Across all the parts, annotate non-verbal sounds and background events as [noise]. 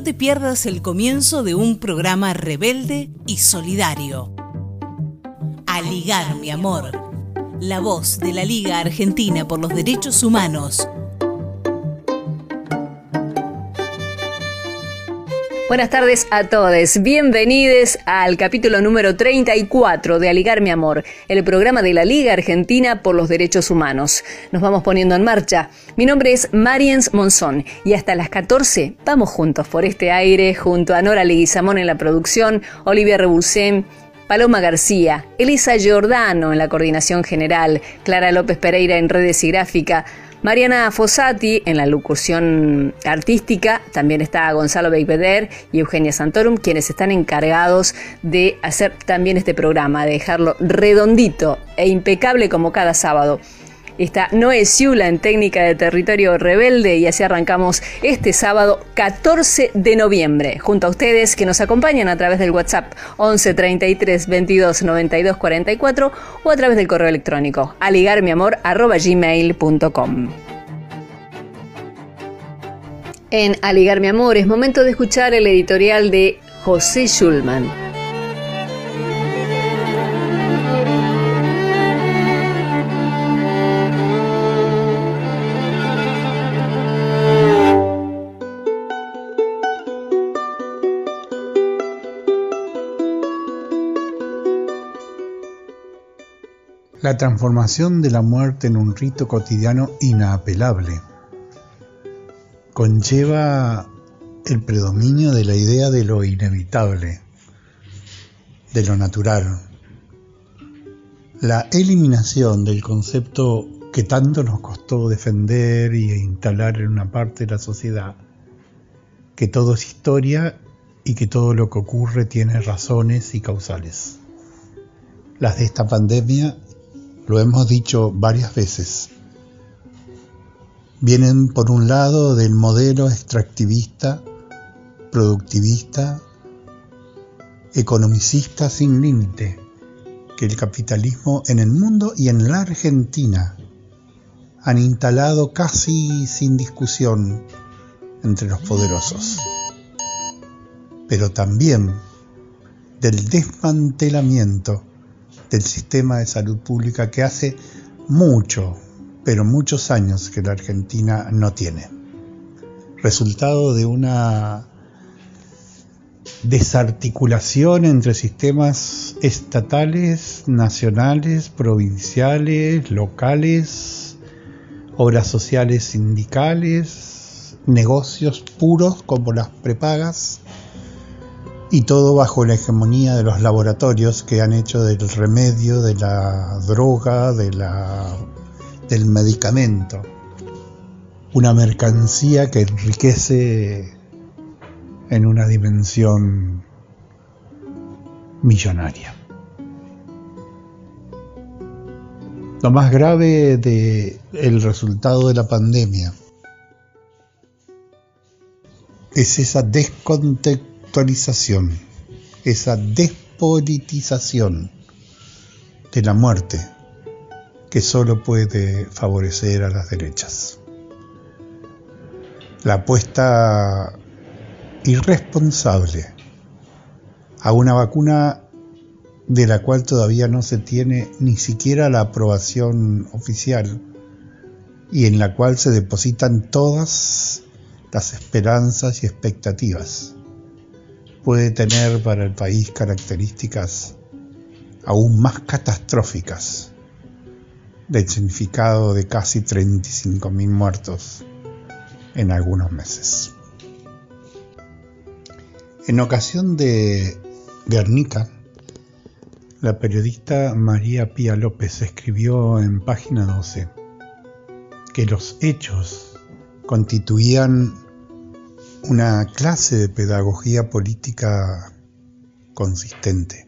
No te pierdas el comienzo de un programa rebelde y solidario. A ligar, mi amor. La voz de la Liga Argentina por los Derechos Humanos Buenas tardes a todos. Bienvenidos al capítulo número 34 de Aligar mi amor, el programa de la Liga Argentina por los Derechos Humanos. Nos vamos poniendo en marcha. Mi nombre es Mariens Monzón y hasta las 14 vamos juntos por este aire junto a Nora Leguizamón en la producción, Olivia Rebulcén, Paloma García, Elisa Giordano en la coordinación general, Clara López Pereira en redes y gráfica, Mariana Fossati en la locución artística, también está Gonzalo Beipeder y Eugenia Santorum, quienes están encargados de hacer también este programa, de dejarlo redondito e impecable como cada sábado. Está Noé Ciula en técnica de territorio rebelde y así arrancamos este sábado 14 de noviembre junto a ustedes que nos acompañan a través del WhatsApp 11 33 22 92 44 o a través del correo electrónico aligarmiamor@gmail.com. En Aligar mi amor es momento de escuchar el editorial de José Schulman. La transformación de la muerte en un rito cotidiano inapelable. Conlleva el predominio de la idea de lo inevitable, de lo natural, la eliminación del concepto que tanto nos costó defender y instalar en una parte de la sociedad, que todo es historia y que todo lo que ocurre tiene razones y causales. Las de esta pandemia lo hemos dicho varias veces, vienen por un lado del modelo extractivista, productivista, economicista sin límite que el capitalismo en el mundo y en la Argentina han instalado casi sin discusión entre los poderosos, pero también del desmantelamiento del sistema de salud pública que hace mucho, pero muchos años que la Argentina no tiene. Resultado de una desarticulación entre sistemas estatales, nacionales, provinciales, locales, obras sociales sindicales, negocios puros como las prepagas, y todo bajo la hegemonía de los laboratorios que han hecho del remedio, de la droga, de la, del medicamento, una mercancía que enriquece en una dimensión millonaria. Lo más grave del el resultado de la pandemia es esa descontextualización actualización, esa despolitización de la muerte que solo puede favorecer a las derechas. La apuesta irresponsable a una vacuna de la cual todavía no se tiene ni siquiera la aprobación oficial y en la cual se depositan todas las esperanzas y expectativas puede tener para el país características aún más catastróficas del significado de casi 35.000 muertos en algunos meses. En ocasión de Guernica, la periodista María Pía López escribió en página 12 que los hechos constituían una clase de pedagogía política consistente.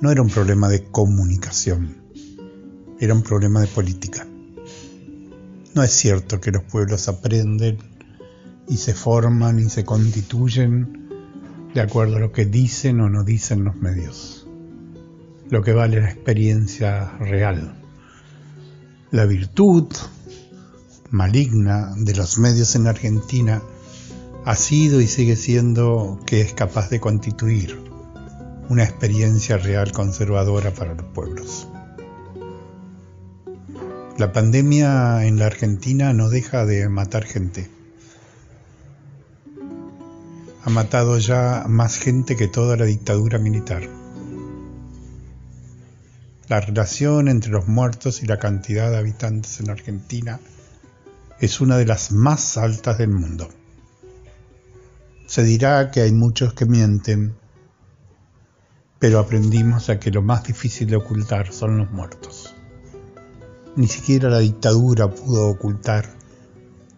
No era un problema de comunicación, era un problema de política. No es cierto que los pueblos aprenden y se forman y se constituyen de acuerdo a lo que dicen o no dicen los medios. Lo que vale la experiencia real. La virtud, maligna de los medios en Argentina ha sido y sigue siendo que es capaz de constituir una experiencia real conservadora para los pueblos. La pandemia en la Argentina no deja de matar gente. Ha matado ya más gente que toda la dictadura militar. La relación entre los muertos y la cantidad de habitantes en Argentina es una de las más altas del mundo. Se dirá que hay muchos que mienten, pero aprendimos a que lo más difícil de ocultar son los muertos. Ni siquiera la dictadura pudo ocultar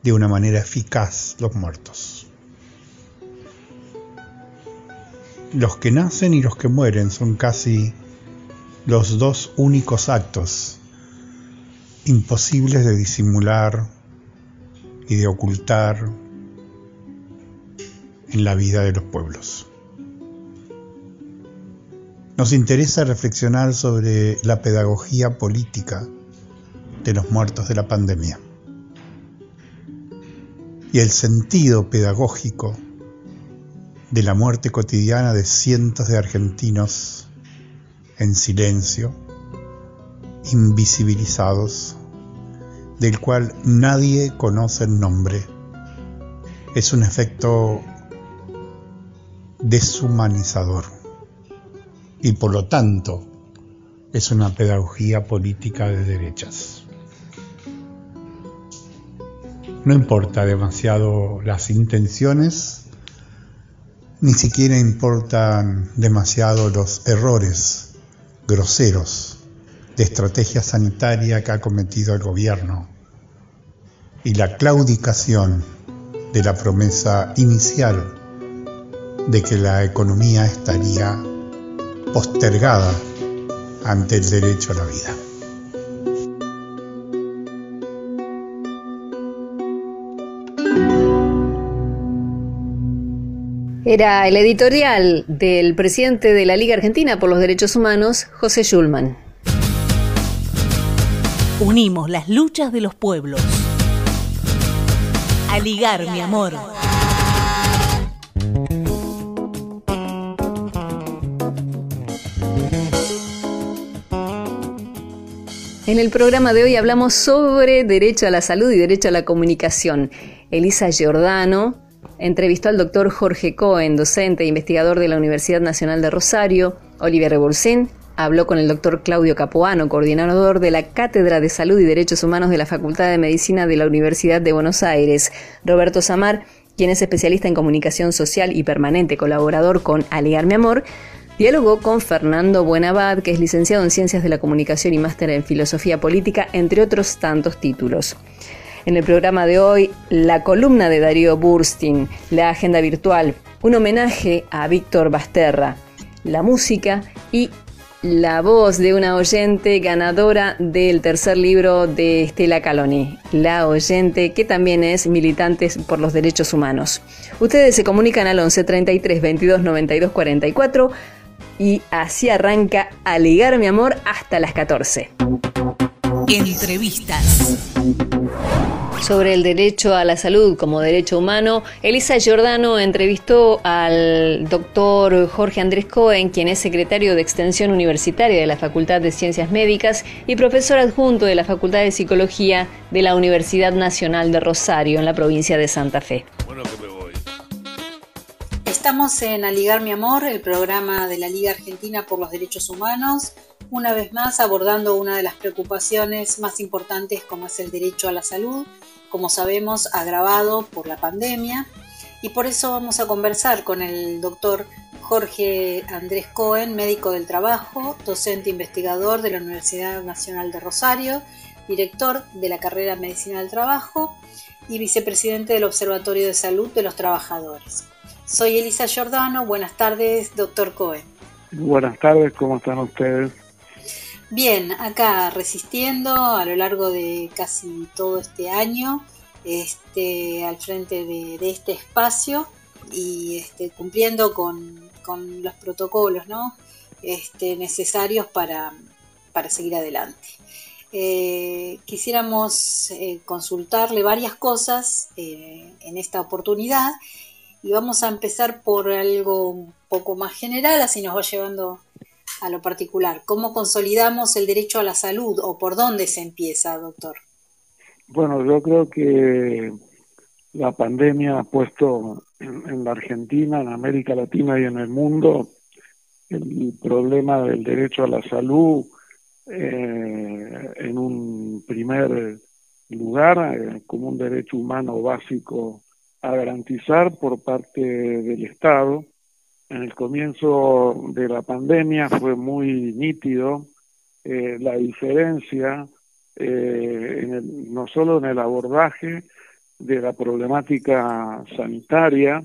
de una manera eficaz los muertos. Los que nacen y los que mueren son casi los dos únicos actos imposibles de disimular y de ocultar en la vida de los pueblos. Nos interesa reflexionar sobre la pedagogía política de los muertos de la pandemia y el sentido pedagógico de la muerte cotidiana de cientos de argentinos en silencio, invisibilizados, del cual nadie conoce el nombre. Es un efecto deshumanizador y por lo tanto es una pedagogía política de derechas. No importa demasiado las intenciones, ni siquiera importan demasiado los errores groseros de estrategia sanitaria que ha cometido el gobierno y la claudicación de la promesa inicial de que la economía estaría postergada ante el derecho a la vida. Era el editorial del presidente de la Liga Argentina por los Derechos Humanos, José Schulman. Unimos las luchas de los pueblos. A ligar, mi amor. En el programa de hoy hablamos sobre derecho a la salud y derecho a la comunicación. Elisa Giordano, Entrevistó al doctor Jorge Cohen, docente e investigador de la Universidad Nacional de Rosario. Olivier Rebolsín habló con el doctor Claudio Capuano, coordinador de la Cátedra de Salud y Derechos Humanos de la Facultad de Medicina de la Universidad de Buenos Aires. Roberto Samar, quien es especialista en comunicación social y permanente colaborador con Aliar Mi Amor, dialogó con Fernando Buenabad, que es licenciado en Ciencias de la Comunicación y máster en Filosofía Política, entre otros tantos títulos. En el programa de hoy, la columna de Darío Burstin, la agenda virtual, un homenaje a Víctor Basterra, la música y la voz de una oyente ganadora del tercer libro de Estela Caloni, la oyente que también es militante por los derechos humanos. Ustedes se comunican al 11 33 22 92 44 y así arranca a ligar mi amor hasta las 14. Entrevistas. Sobre el derecho a la salud como derecho humano, Elisa Giordano entrevistó al doctor Jorge Andrés Cohen, quien es secretario de Extensión Universitaria de la Facultad de Ciencias Médicas y profesor adjunto de la Facultad de Psicología de la Universidad Nacional de Rosario, en la provincia de Santa Fe. Bueno, que me voy. Estamos en Aligar mi amor, el programa de la Liga Argentina por los Derechos Humanos una vez más abordando una de las preocupaciones más importantes como es el derecho a la salud, como sabemos agravado por la pandemia y por eso vamos a conversar con el doctor Jorge Andrés Cohen, médico del trabajo, docente investigador de la Universidad Nacional de Rosario, director de la carrera Medicina del Trabajo y vicepresidente del Observatorio de Salud de los Trabajadores. Soy Elisa Giordano, buenas tardes, doctor Cohen. Buenas tardes, ¿cómo están ustedes? Bien, acá resistiendo a lo largo de casi todo este año, este, al frente de, este espacio y este, cumpliendo con, los protocolos este, necesarios para, seguir adelante. Eh, quisiéramos eh, consultarle varias cosas eh, en esta oportunidad y vamos a empezar por algo un poco más general, así nos va llevando a lo particular. ¿Cómo consolidamos el derecho a la salud o por dónde se empieza, doctor? Bueno, yo creo que la pandemia ha puesto en, la Argentina, en América Latina y en el mundo el problema del derecho a la salud eh, en un primer lugar eh, como un derecho humano básico a garantizar por parte del Estado. En el comienzo de la pandemia fue muy nítido eh, la diferencia no solo en el abordaje de la problemática sanitaria,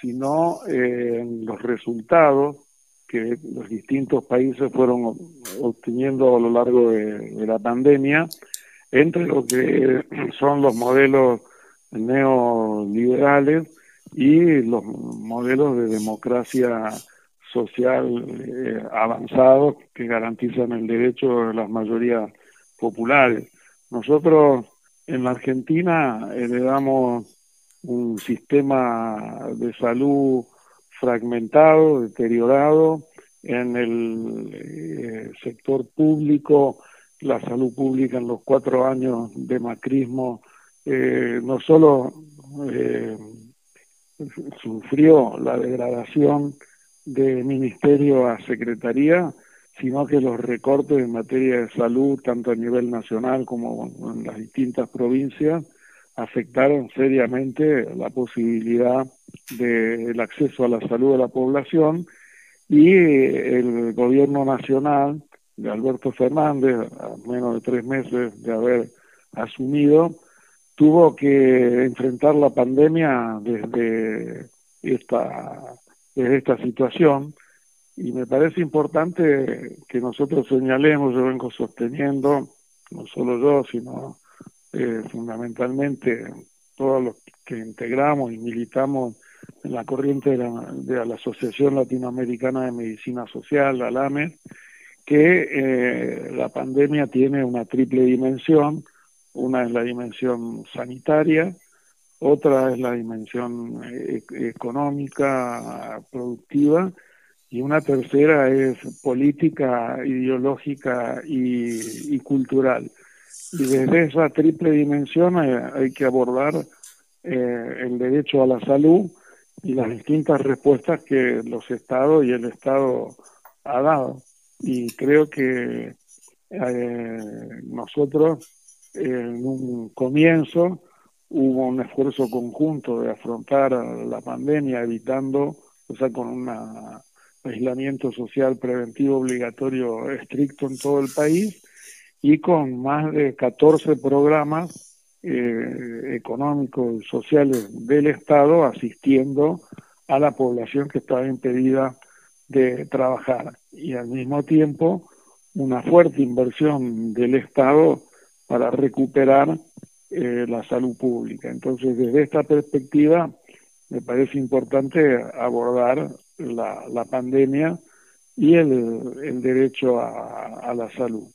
sino en los resultados que los distintos países fueron obteniendo a lo largo de, la pandemia, entre lo que son los modelos neoliberales y los modelos de democracia social eh, avanzados que garantizan el derecho de las mayorías populares. Nosotros en la Argentina heredamos un sistema de salud fragmentado, deteriorado. En el eh, sector público, la salud pública en los cuatro años de macrismo eh, no solo eh, sufrió la degradación de ministerio a secretaría, sino que los recortes en materia de salud, tanto a nivel nacional como en las distintas provincias, afectaron seriamente la posibilidad del acceso a la salud de la población. Y el gobierno nacional de Alberto Fernández, a menos de tres meses de haber asumido, tuvo que enfrentar la pandemia desde esta, situación y me parece importante que nosotros señalemos, yo vengo sosteniendo, no solo yo, sino eh, fundamentalmente todos los que integramos y militamos en la corriente de la, Asociación Latinoamericana de Medicina Social, la ALAME, que eh, la pandemia tiene una triple dimensión. Una es la dimensión sanitaria, otra es la dimensión eh, económica, productiva, y una tercera es política, ideológica y cultural. Y desde esa triple dimensión hay, que abordar eh, el derecho a la salud y las distintas respuestas que los estados y el Estado ha dado. Y creo que eh, nosotros en un comienzo hubo un esfuerzo conjunto de afrontar la pandemia evitando, o sea, con un aislamiento social preventivo obligatorio estricto en todo el país y con más de 14 programas eh, económicos y sociales del Estado asistiendo a la población que estaba impedida de trabajar. Y al mismo tiempo una fuerte inversión del Estado para recuperar eh, la salud pública. Entonces, desde esta perspectiva, me parece importante abordar la, la pandemia y el, el derecho a, a la salud.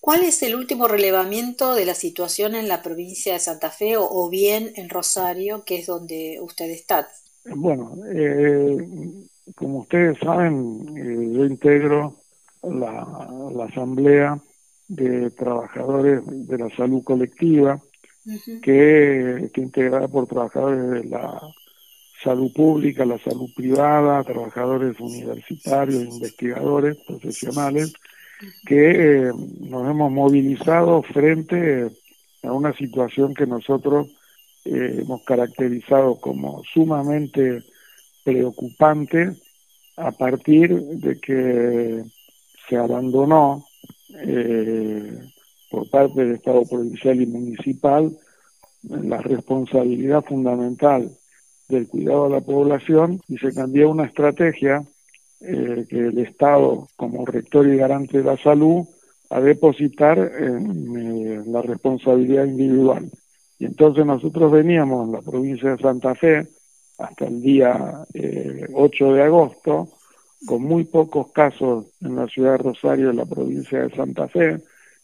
¿Cuál es el último relevamiento de la situación en la provincia de Santa Fe o, bien en Rosario, que es donde usted está? Bueno, eh, como ustedes saben, eh, yo integro la, Asamblea de Trabajadores de la Salud Colectiva, que, que integrada por trabajadores de la salud pública, la salud privada, trabajadores universitarios, investigadores, profesionales, que eh, nos hemos movilizado frente a una situación que nosotros eh, hemos caracterizado como sumamente preocupante a partir de que se abandonó eh, por parte del Estado provincial y municipal la responsabilidad fundamental del cuidado de la población y se cambió una estrategia eh, que el Estado, como rector y garante de la salud, a depositar en eh, la responsabilidad individual. Y entonces nosotros veníamos en la provincia de Santa Fe hasta el día 8 eh, de agosto, con muy pocos casos en la ciudad de Rosario, en la provincia de Santa Fe,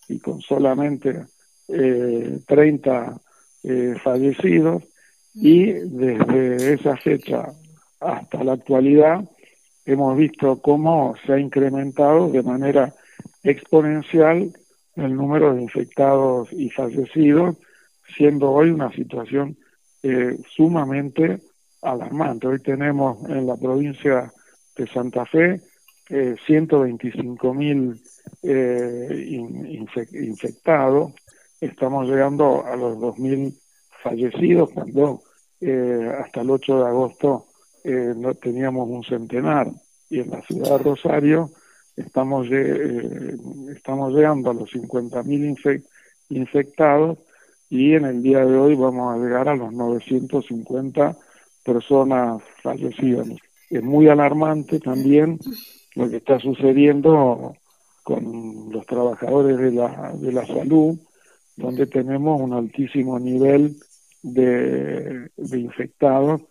y con solamente 30 fallecidos, y desde esa fecha hasta la actualidad hemos visto cómo se ha incrementado de manera exponencial el número de infectados y fallecidos, siendo hoy una situación eh, sumamente alarmante. Hoy tenemos en la provincia de Santa Fe eh, 125 mil eh, infectados, estamos llegando a los 2.000 fallecidos cuando eh, hasta el 8 de agosto eh, no teníamos un centenar y en la ciudad de Rosario estamos, estamos llegando a los 50.000 infectados y en el día de hoy vamos a llegar a los 950 personas fallecidas. Es muy alarmante también lo que está sucediendo con los trabajadores de la, de la salud, donde tenemos un altísimo nivel de, infectados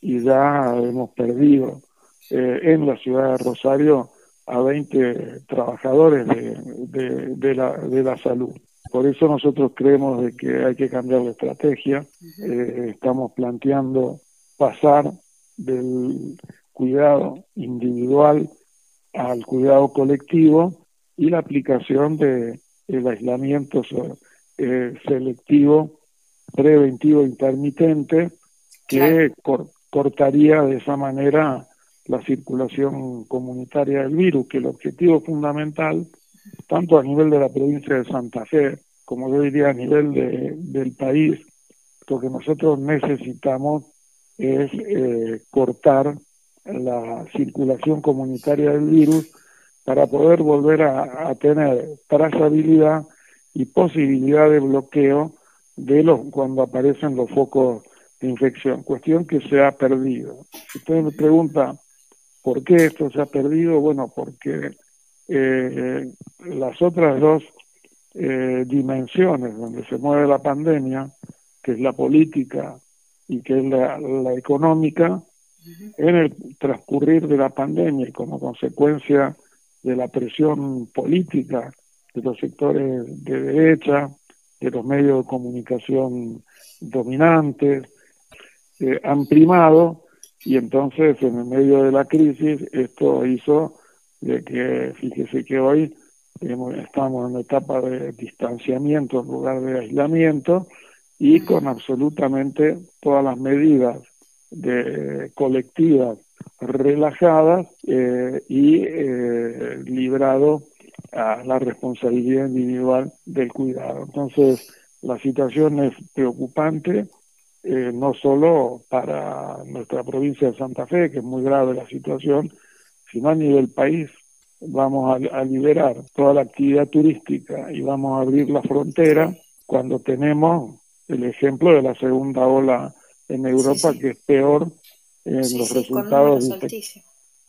y ya hemos perdido eh, en la ciudad de Rosario a 20 trabajadores de, de, la, de la salud. Por eso nosotros creemos de que hay que cambiar la estrategia. Eh, estamos planteando pasar del cuidado individual al cuidado colectivo y la aplicación de el aislamiento eh, selectivo preventivo intermitente que cortaría de esa manera la circulación comunitaria del virus, que el objetivo fundamental, tanto a nivel de la provincia de Santa Fe, como yo diría a nivel de, del país, lo que nosotros necesitamos es eh, cortar la circulación comunitaria del virus para poder volver a, tener trazabilidad y posibilidad de bloqueo de los cuando aparecen los focos de infección, cuestión que se ha perdido. Si usted me pregunta por qué esto se ha perdido, bueno, porque eh, las otras dos eh, dimensiones donde se mueve la pandemia, que es la política y que es la, la económica, en el transcurrir de la pandemia y como consecuencia de la presión política de los sectores de derecha, de los medios de comunicación dominantes, eh, han primado y entonces en el medio de la crisis esto hizo de que, fíjese que hoy estamos en una etapa de distanciamiento en lugar de aislamiento y con absolutamente todas las medidas de colectivas relajadas eh, y eh, librado a la responsabilidad individual del cuidado. Entonces, la situación es preocupante, eh, no solo para nuestra provincia de Santa Fe, que es muy grave la situación, sino a nivel país. Vamos a, a liberar toda la actividad turística y vamos a abrir la frontera cuando tenemos el ejemplo de la segunda ola en Europa, que es peor en los resultados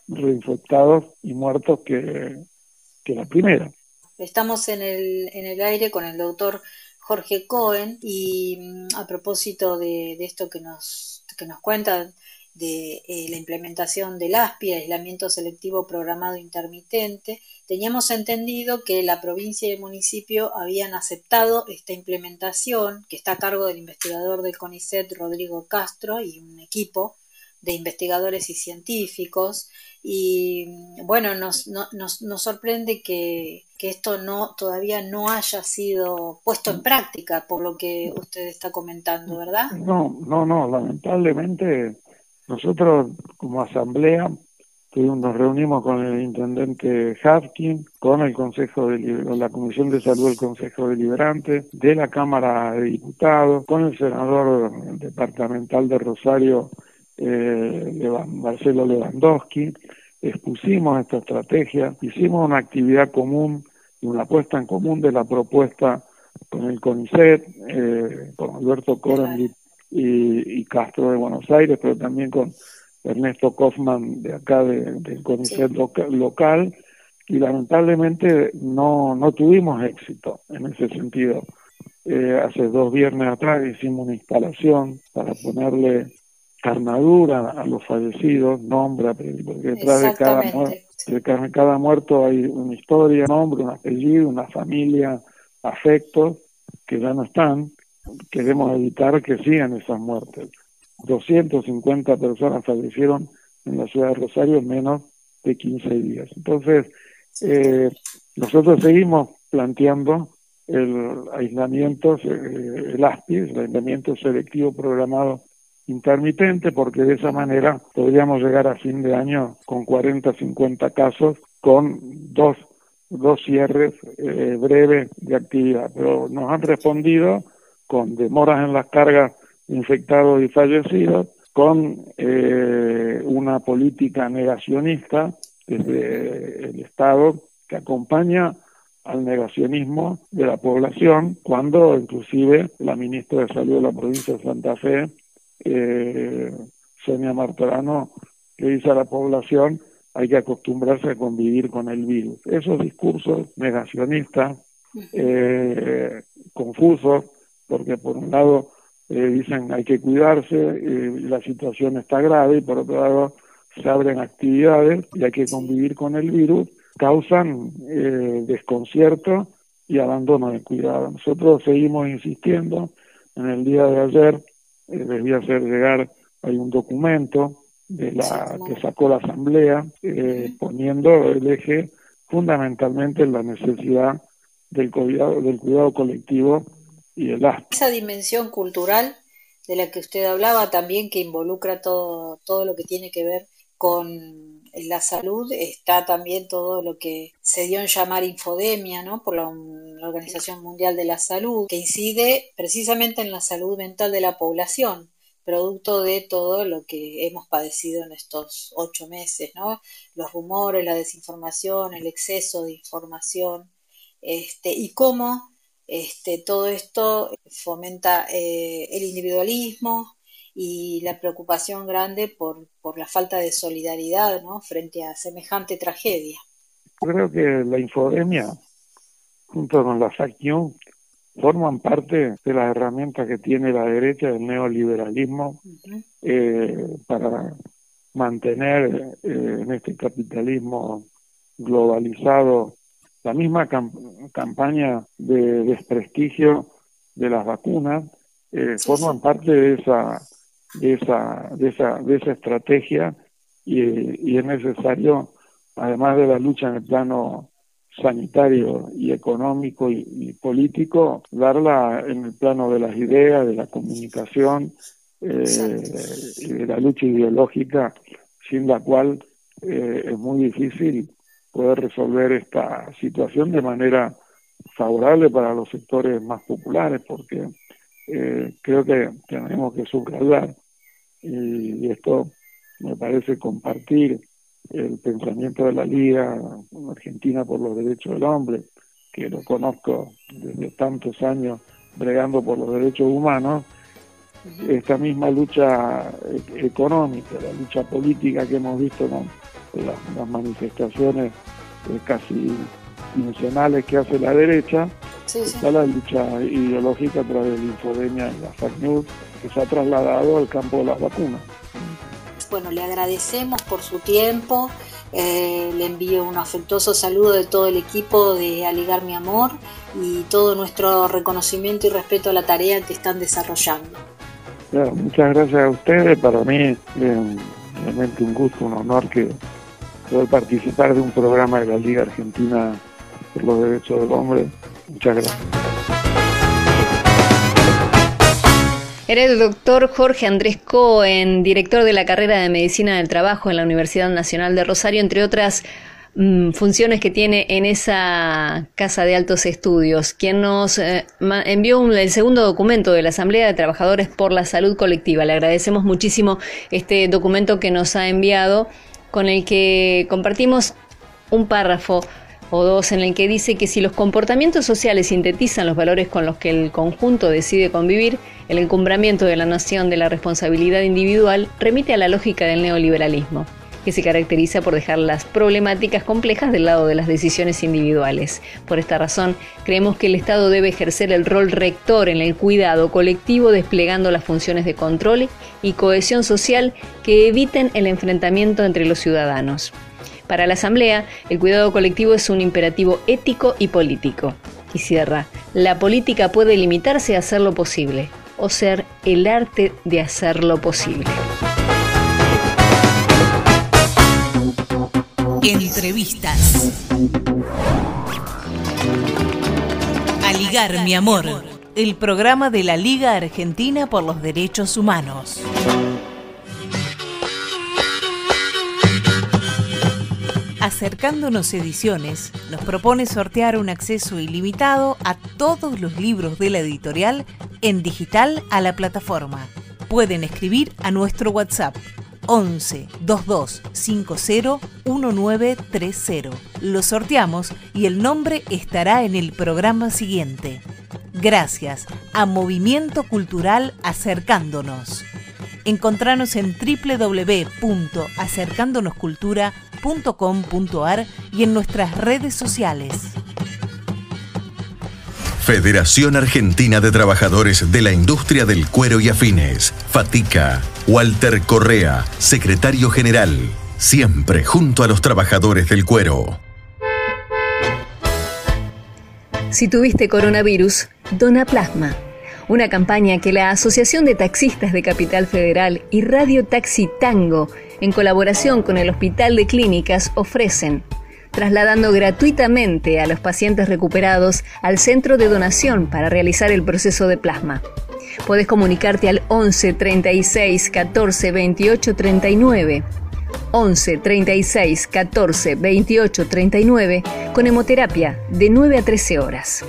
reinfectados y muertos que, que la primera. Estamos en el, en el aire con el doctor Jorge Cohen y mm, a propósito de, de esto que nos, que nos cuenta de eh, la implementación del ASPI, aislamiento selectivo programado intermitente, teníamos entendido que la provincia y el municipio habían aceptado esta implementación, que está a cargo del investigador del CONICET, Rodrigo Castro, y un equipo de investigadores y científicos. Y bueno, nos, nos, nos sorprende que, que, esto no todavía no haya sido puesto en práctica, por lo que usted está comentando, ¿verdad? No, no, no, lamentablemente nosotros como asamblea nos reunimos con el intendente Hapkin, con el Consejo de la Comisión de Salud del Consejo Deliberante, de la Cámara de Diputados, con el senador departamental de Rosario, eh, Marcelo Lewandowski, expusimos esta estrategia, hicimos una actividad común y una puesta en común de la propuesta con el CONICET, eh, con Alberto Coren y, Castro de Buenos Aires, pero también con Ernesto Kaufman de acá del CONICET local, y lamentablemente no, no tuvimos éxito en ese sentido. Eh, hace dos viernes atrás hicimos una instalación para ponerle carnadura a los fallecidos, nombre, porque detrás de cada, de cada muerto hay una historia, un nombre, un apellido, una familia, afectos que ya no están, queremos evitar que sigan esas muertes. 250 personas fallecieron en la ciudad de Rosario en menos de 15 días. Entonces, eh, nosotros seguimos planteando el aislamiento, eh, el ASPI, el aislamiento selectivo programado intermitente, porque de esa manera podríamos llegar a fin de año con 40, 50 casos, con dos, dos cierres eh, breves de actividad. Pero nos han respondido con demoras en las cargas infectados y fallecidos, con eh, una política negacionista desde el Estado que acompaña al negacionismo de la población, cuando inclusive la ministra de Salud de la provincia de Santa Fe, eh, Sonia Martorano, le dice a la población hay que acostumbrarse a convivir con el virus. Esos discursos negacionistas, eh, confusos, porque por un lado eh, dicen hay que cuidarse, eh, la situación está grave, y por otro lado se abren actividades y hay que convivir con el virus, causan eh, desconcierto y abandono de cuidado. Nosotros seguimos insistiendo, en el día de ayer eh, les voy a hacer llegar, hay un documento de la que sacó la Asamblea, eh, poniendo el eje fundamentalmente en la necesidad del cuidado, del cuidado colectivo Esa dimensión cultural de la que usted hablaba también que involucra todo, todo lo que tiene que ver con la salud está también todo lo que se dio en llamar infodemia, ¿no? Por la, Organización Mundial de la Salud, que incide precisamente en la salud mental de la población, producto de todo lo que hemos padecido en estos ocho meses, ¿no? Los rumores, la desinformación, el exceso de información, este, y cómo este, todo esto fomenta eh, el individualismo, y la preocupación grande por, por la falta de solidaridad ¿no? frente a semejante tragedia. Creo que la infodemia, junto con la fake forman parte de las herramientas que tiene la derecha del neoliberalismo eh, para mantener eh, en este capitalismo globalizado la misma campaña de desprestigio de las vacunas, eh, forman parte de esa de esa, de esa, de esa estrategia y, es necesario, además de la lucha en el plano sanitario y económico y, político, darla en el plano de las ideas, de la comunicación eh, y de la lucha ideológica, sin la cual eh, es muy difícil poder resolver esta situación de manera favorable para los sectores más populares, porque eh, creo que tenemos que subrayar y esto me parece compartir el pensamiento de la Liga Argentina por los Derechos del Hombre, que lo conozco desde tantos años bregando por los derechos humanos, esta misma lucha e-, económica, la lucha política que hemos visto con las, manifestaciones eh, casi quincenales que hace la derecha, está la lucha ideológica a través de la infodemia y la fake news que se ha trasladado al campo de las vacunas. Bueno, le agradecemos por su tiempo, eh, le envío un afectuoso saludo de todo el equipo de Aligar Mi Amor y todo nuestro reconocimiento y respeto a la tarea que están desarrollando. muchas gracias a ustedes, para mí es realmente un gusto, un honor que poder participar de un programa de la Liga Argentina por los Derechos del Hombre. Muchas gracias. Era el doctor Jorge Andrés Cohen, director de la carrera de Medicina del Trabajo en la Universidad Nacional de Rosario, entre otras mm, funciones que tiene en esa casa de altos estudios, quien nos eh, envió el segundo documento de la Asamblea de Trabajadores por la Salud Colectiva. Le agradecemos muchísimo este documento que nos ha enviado, con el que compartimos un párrafo o dos en el que dice que si los comportamientos sociales sintetizan los valores con los que el conjunto decide convivir, el encumbramiento de la noción de la responsabilidad individual remite a la lógica del neoliberalismo, que se caracteriza por dejar las problemáticas complejas del lado de las decisiones individuales. Por esta razón, creemos que el Estado debe ejercer el rol rector en el cuidado colectivo desplegando las funciones de control y cohesión social que eviten el enfrentamiento entre los ciudadanos. Para la Asamblea, el cuidado colectivo es un imperativo ético y político. Y cierra, la política puede limitarse a hacer lo posible o ser el arte de hacerlo posible. Entrevistas. A ligar mi amor, el programa de la Liga Argentina por los Derechos Humanos. Acercándonos Ediciones nos propone sortear un acceso ilimitado a todos los libros de la editorial en digital a la plataforma. Pueden escribir a nuestro WhatsApp 11 22 50 1930. Lo sorteamos y el nombre estará en el programa siguiente. Gracias a Movimiento Cultural Acercándonos. Encontranos en www.acercándonoscultura.com.ar y en nuestras redes sociales. Federación Argentina de Trabajadores de la Industria del Cuero y Afines, Fatica, Walter Correa, secretario general, siempre junto a los trabajadores del cuero. Si tuviste coronavirus, dona plasma una campaña que la Asociación de Taxistas de Capital Federal y Radio Taxi Tango, en colaboración con el Hospital de Clínicas, ofrecen, trasladando gratuitamente a los pacientes recuperados al centro de donación para realizar el proceso de plasma. Puedes comunicarte al 11 36 14 28 39. 11 36 14 28 39 con hemoterapia de 9 a 13 horas.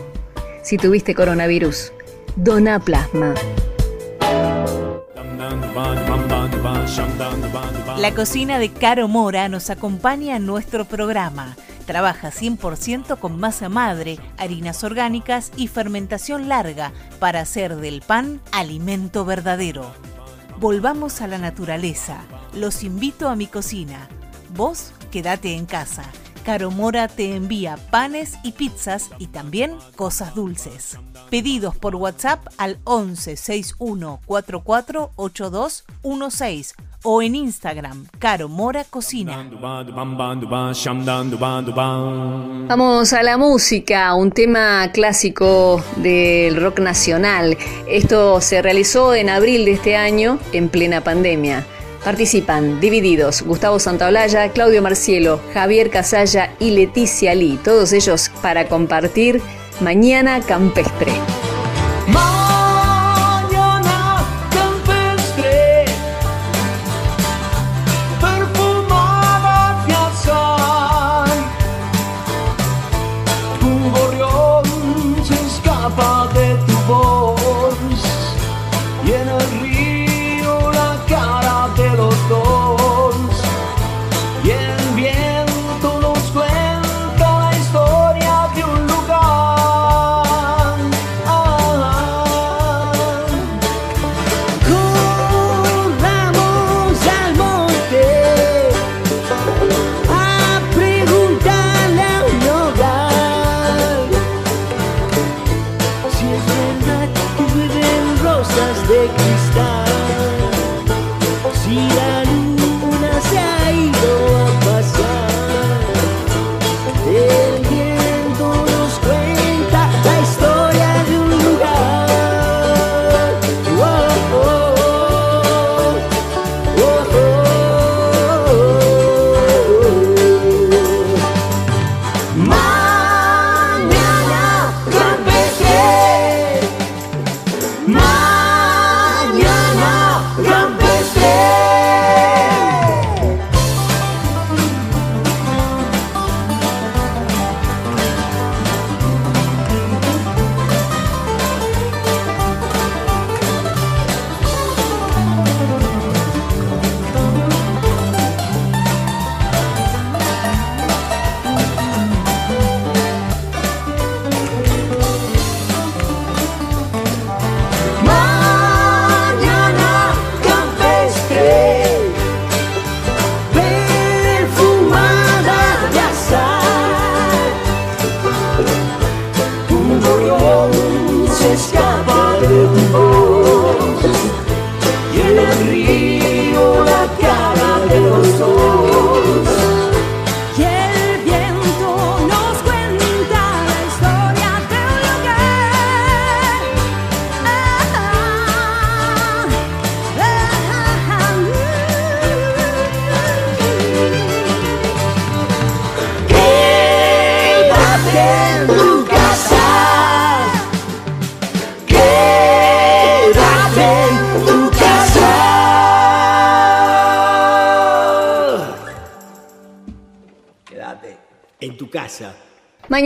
Si tuviste coronavirus, Dona Plasma. La cocina de Caro Mora nos acompaña en nuestro programa. Trabaja 100% con masa madre, harinas orgánicas y fermentación larga para hacer del pan alimento verdadero. Volvamos a la naturaleza. Los invito a mi cocina. Vos quédate en casa. Caro Mora te envía panes y pizzas y también cosas dulces. Pedidos por WhatsApp al 11 61 44 8216 o en Instagram Caro Mora Cocina. Vamos a la música, un tema clásico del rock nacional. Esto se realizó en abril de este año en plena pandemia. Participan Divididos, Gustavo Santaolalla, Claudio Marcielo, Javier Casalla y Leticia Lee, todos ellos para compartir Mañana Campestre.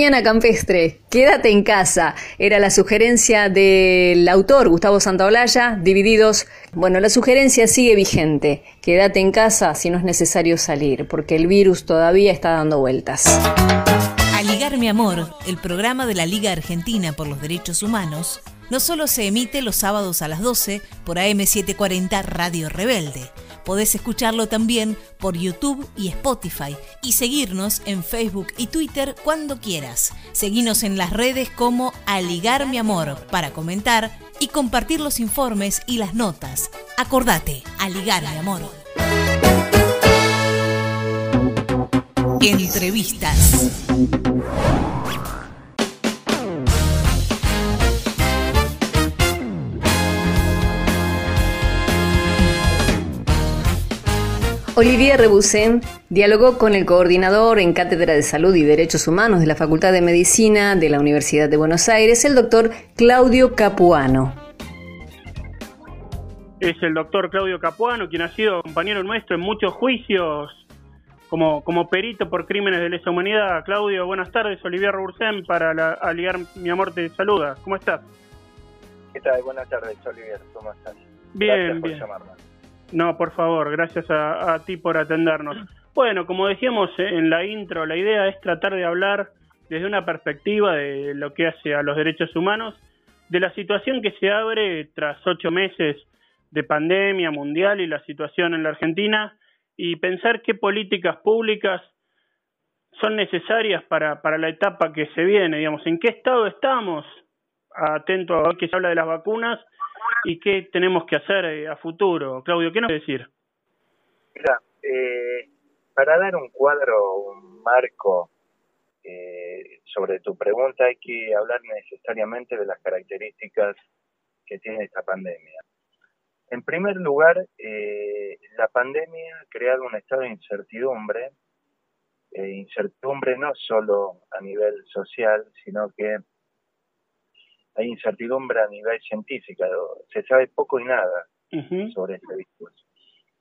Mañana campestre, quédate en casa. Era la sugerencia del autor Gustavo Santaolalla, divididos. Bueno, la sugerencia sigue vigente. Quédate en casa si no es necesario salir, porque el virus todavía está dando vueltas. Aligar mi amor, el programa de la Liga Argentina por los Derechos Humanos, no solo se emite los sábados a las 12 por AM740 Radio Rebelde Podés escucharlo también por YouTube y Spotify y seguirnos en Facebook y Twitter cuando quieras. Seguinos en las redes como Aligar mi amor para comentar y compartir los informes y las notas. Acordate, Aligar mi amor. Entrevistas. Olivier Rebusén dialogó con el coordinador en Cátedra de Salud y Derechos Humanos de la Facultad de Medicina de la Universidad de Buenos Aires, el doctor Claudio Capuano. Es el doctor Claudio Capuano, quien ha sido compañero nuestro en muchos juicios como, como perito por crímenes de lesa humanidad. Claudio, buenas tardes. Olivier Rebusén para la, Aliar Mi Amor te saluda. ¿Cómo estás? ¿Qué tal? Buenas tardes, Olivier. ¿Cómo estás? Bien, bien. No, por favor, gracias a, ti por atendernos. Bueno, como decíamos en la intro, la idea es tratar de hablar desde una perspectiva de lo que hace a los derechos humanos, de la situación que se abre tras ocho meses de pandemia mundial y la situación en la Argentina, y pensar qué políticas públicas son necesarias para, para la etapa que se viene, digamos, en qué estado estamos, atento a que se habla de las vacunas, y qué tenemos que hacer eh, a futuro. Claudio, ¿qué nos puede decir? Mira, eh, para dar un cuadro, un marco eh, sobre tu pregunta, hay que hablar necesariamente de las características que tiene esta pandemia. En primer lugar, la pandemia ha creado un estado de incertidumbre, incertidumbre no solo a nivel social, sino que hay incertidumbre a nivel científico, se sabe poco y nada sobre este virus.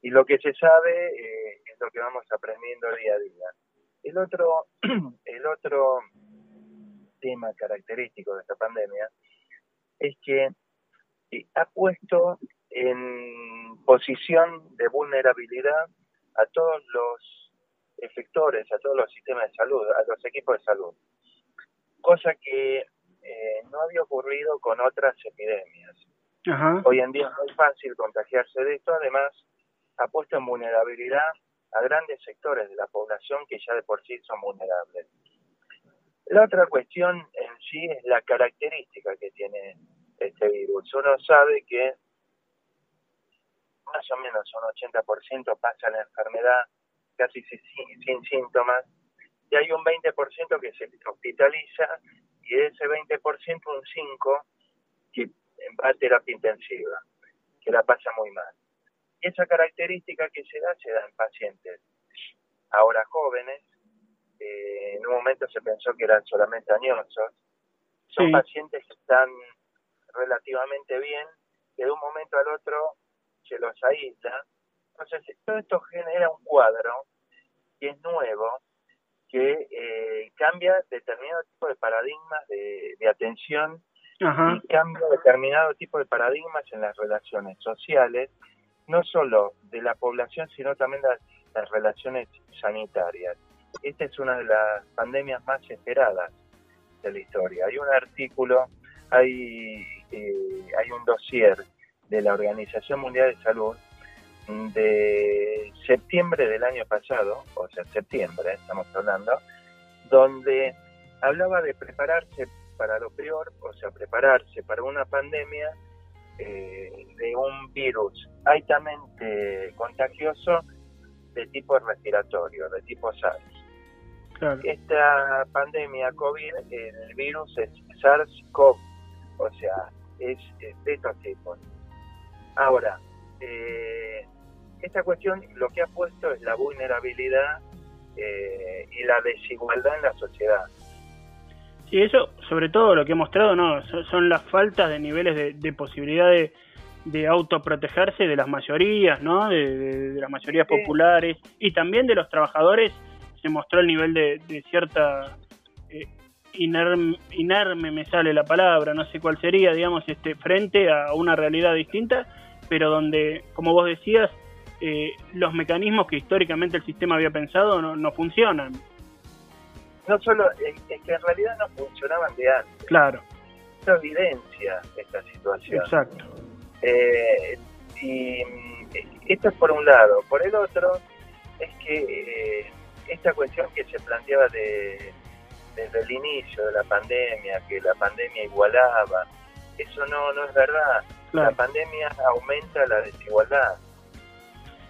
Y lo que se sabe eh, es lo que vamos aprendiendo día a día. El otro, [clears throat] el otro tema característico de esta pandemia es que eh, ha puesto en posición de vulnerabilidad a todos los efectores, a todos los sistemas de salud, a los equipos de salud. Cosa que eh, no había ocurrido con otras epidemias. Hoy en día es muy fácil contagiarse de esto, además ha puesto en vulnerabilidad a grandes sectores de la población que ya de por sí son vulnerables. La otra cuestión en sí es la característica que tiene este virus. Uno sabe que más o menos un 80% pasa la enfermedad casi sin, sin síntomas y hay un 20% que se hospitaliza y de ese 20% un 5% que va a terapia intensiva, que la pasa muy mal. Y esa característica que se da, se da en pacientes ahora jóvenes, eh, en un momento se pensó que eran solamente añosos, son pacientes que están relativamente bien, que de un momento al otro se los aísla. Entonces, todo esto genera un cuadro que es nuevo, que eh, cambia determinado tipo de paradigmas de, atención y cambia determinado tipo de paradigmas en las relaciones sociales, no solo de la población, sino también las, las relaciones sanitarias. Esta es una de las pandemias más esperadas de la historia. Hay un artículo, hay, eh, hay un dossier de la Organización Mundial de Salud de septiembre del año pasado, o sea, septiembre estamos hablando, donde hablaba de prepararse para lo peor, o sea, prepararse para una pandemia eh, de un virus altamente contagioso de tipo respiratorio, de tipo SARS. Esta pandemia COVID, el virus es SARS-CoV, o sea, es, de estos tipos. Ahora, eh, esta cuestión lo que ha puesto es la vulnerabilidad eh, y la desigualdad en la sociedad. Sí, eso, sobre todo lo que ha mostrado, no, son, las faltas de niveles de, posibilidad de, de, autoprotegerse de las mayorías, ¿no? De, las mayorías populares y también de los trabajadores se mostró el nivel de, cierta eh, inerme, me sale la palabra, no sé cuál sería, digamos, este, frente a una realidad distinta, pero donde, como vos decías, eh, los mecanismos que históricamente el sistema había pensado no, no funcionan. No solo, es, que en realidad no funcionaban de antes. Claro. Esto evidencia esta situación. Exacto. Eh, y esto es por un lado. Por el otro, es que eh, esta cuestión que se planteaba de, desde el inicio de la pandemia, que la pandemia igualaba, eso no, no es verdad. La pandemia aumenta la desigualdad.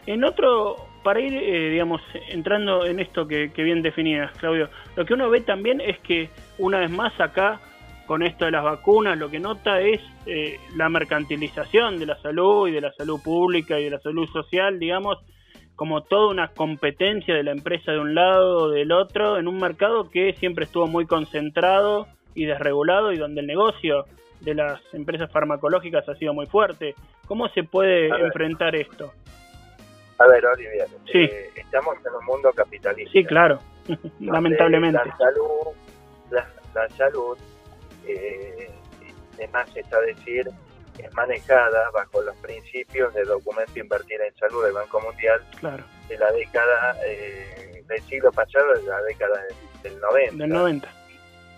En otro, para ir, eh, digamos, entrando en esto que, bien definías, Claudio, lo que uno ve también es que, una vez más acá, con esto de las vacunas, lo que nota es eh, la mercantilización de la salud y de la salud pública y de la salud social, digamos, como toda una competencia de la empresa de un lado o del otro en un mercado que siempre estuvo muy concentrado y desregulado y donde el negocio de las empresas farmacológicas ha sido muy fuerte. ¿Cómo se puede enfrentar esto? A ver, Olivier, eh, estamos en un mundo capitalista. Sí, claro, [laughs] lamentablemente. La salud, la, salud eh, está decir, es manejada bajo los principios del documento Invertir en Salud del Banco Mundial claro. de la década eh, del siglo pasado, de la década del, 90. Del 90.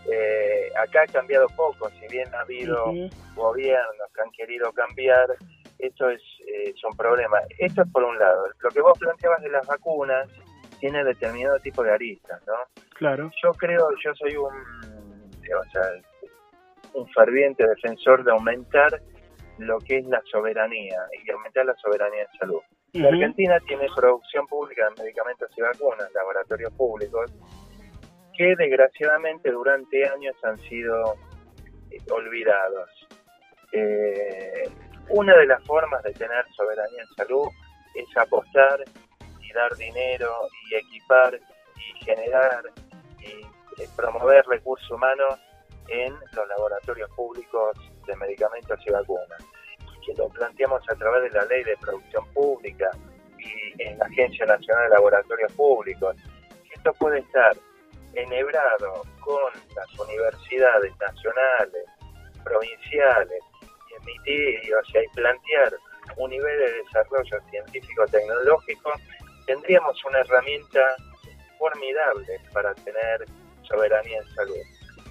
Eh, acá ha cambiado poco, si bien ha habido gobiernos que han querido cambiar, esto es, eh, un problema. Esto es por un lado. Lo que vos planteabas de las vacunas tiene determinado tipo de aristas, ¿no? Claro. Yo creo, yo soy un, un ferviente defensor de aumentar lo que es la soberanía y aumentar la soberanía en salud. La Argentina tiene producción pública de medicamentos y vacunas, laboratorios públicos, que desgraciadamente durante años han sido eh, olvidados. Eh, una de las formas de tener soberanía en salud es apostar y dar dinero y equipar y generar y eh, promover recursos humanos en los laboratorios públicos de medicamentos y vacunas, que lo planteamos a través de la ley de producción pública y en la Agencia Nacional de Laboratorios Públicos. Esto puede estar enhebrado con las universidades nacionales, provinciales, y emitir, o sea, y plantear un nivel de desarrollo científico-tecnológico, tendríamos una herramienta formidable para tener soberanía en salud.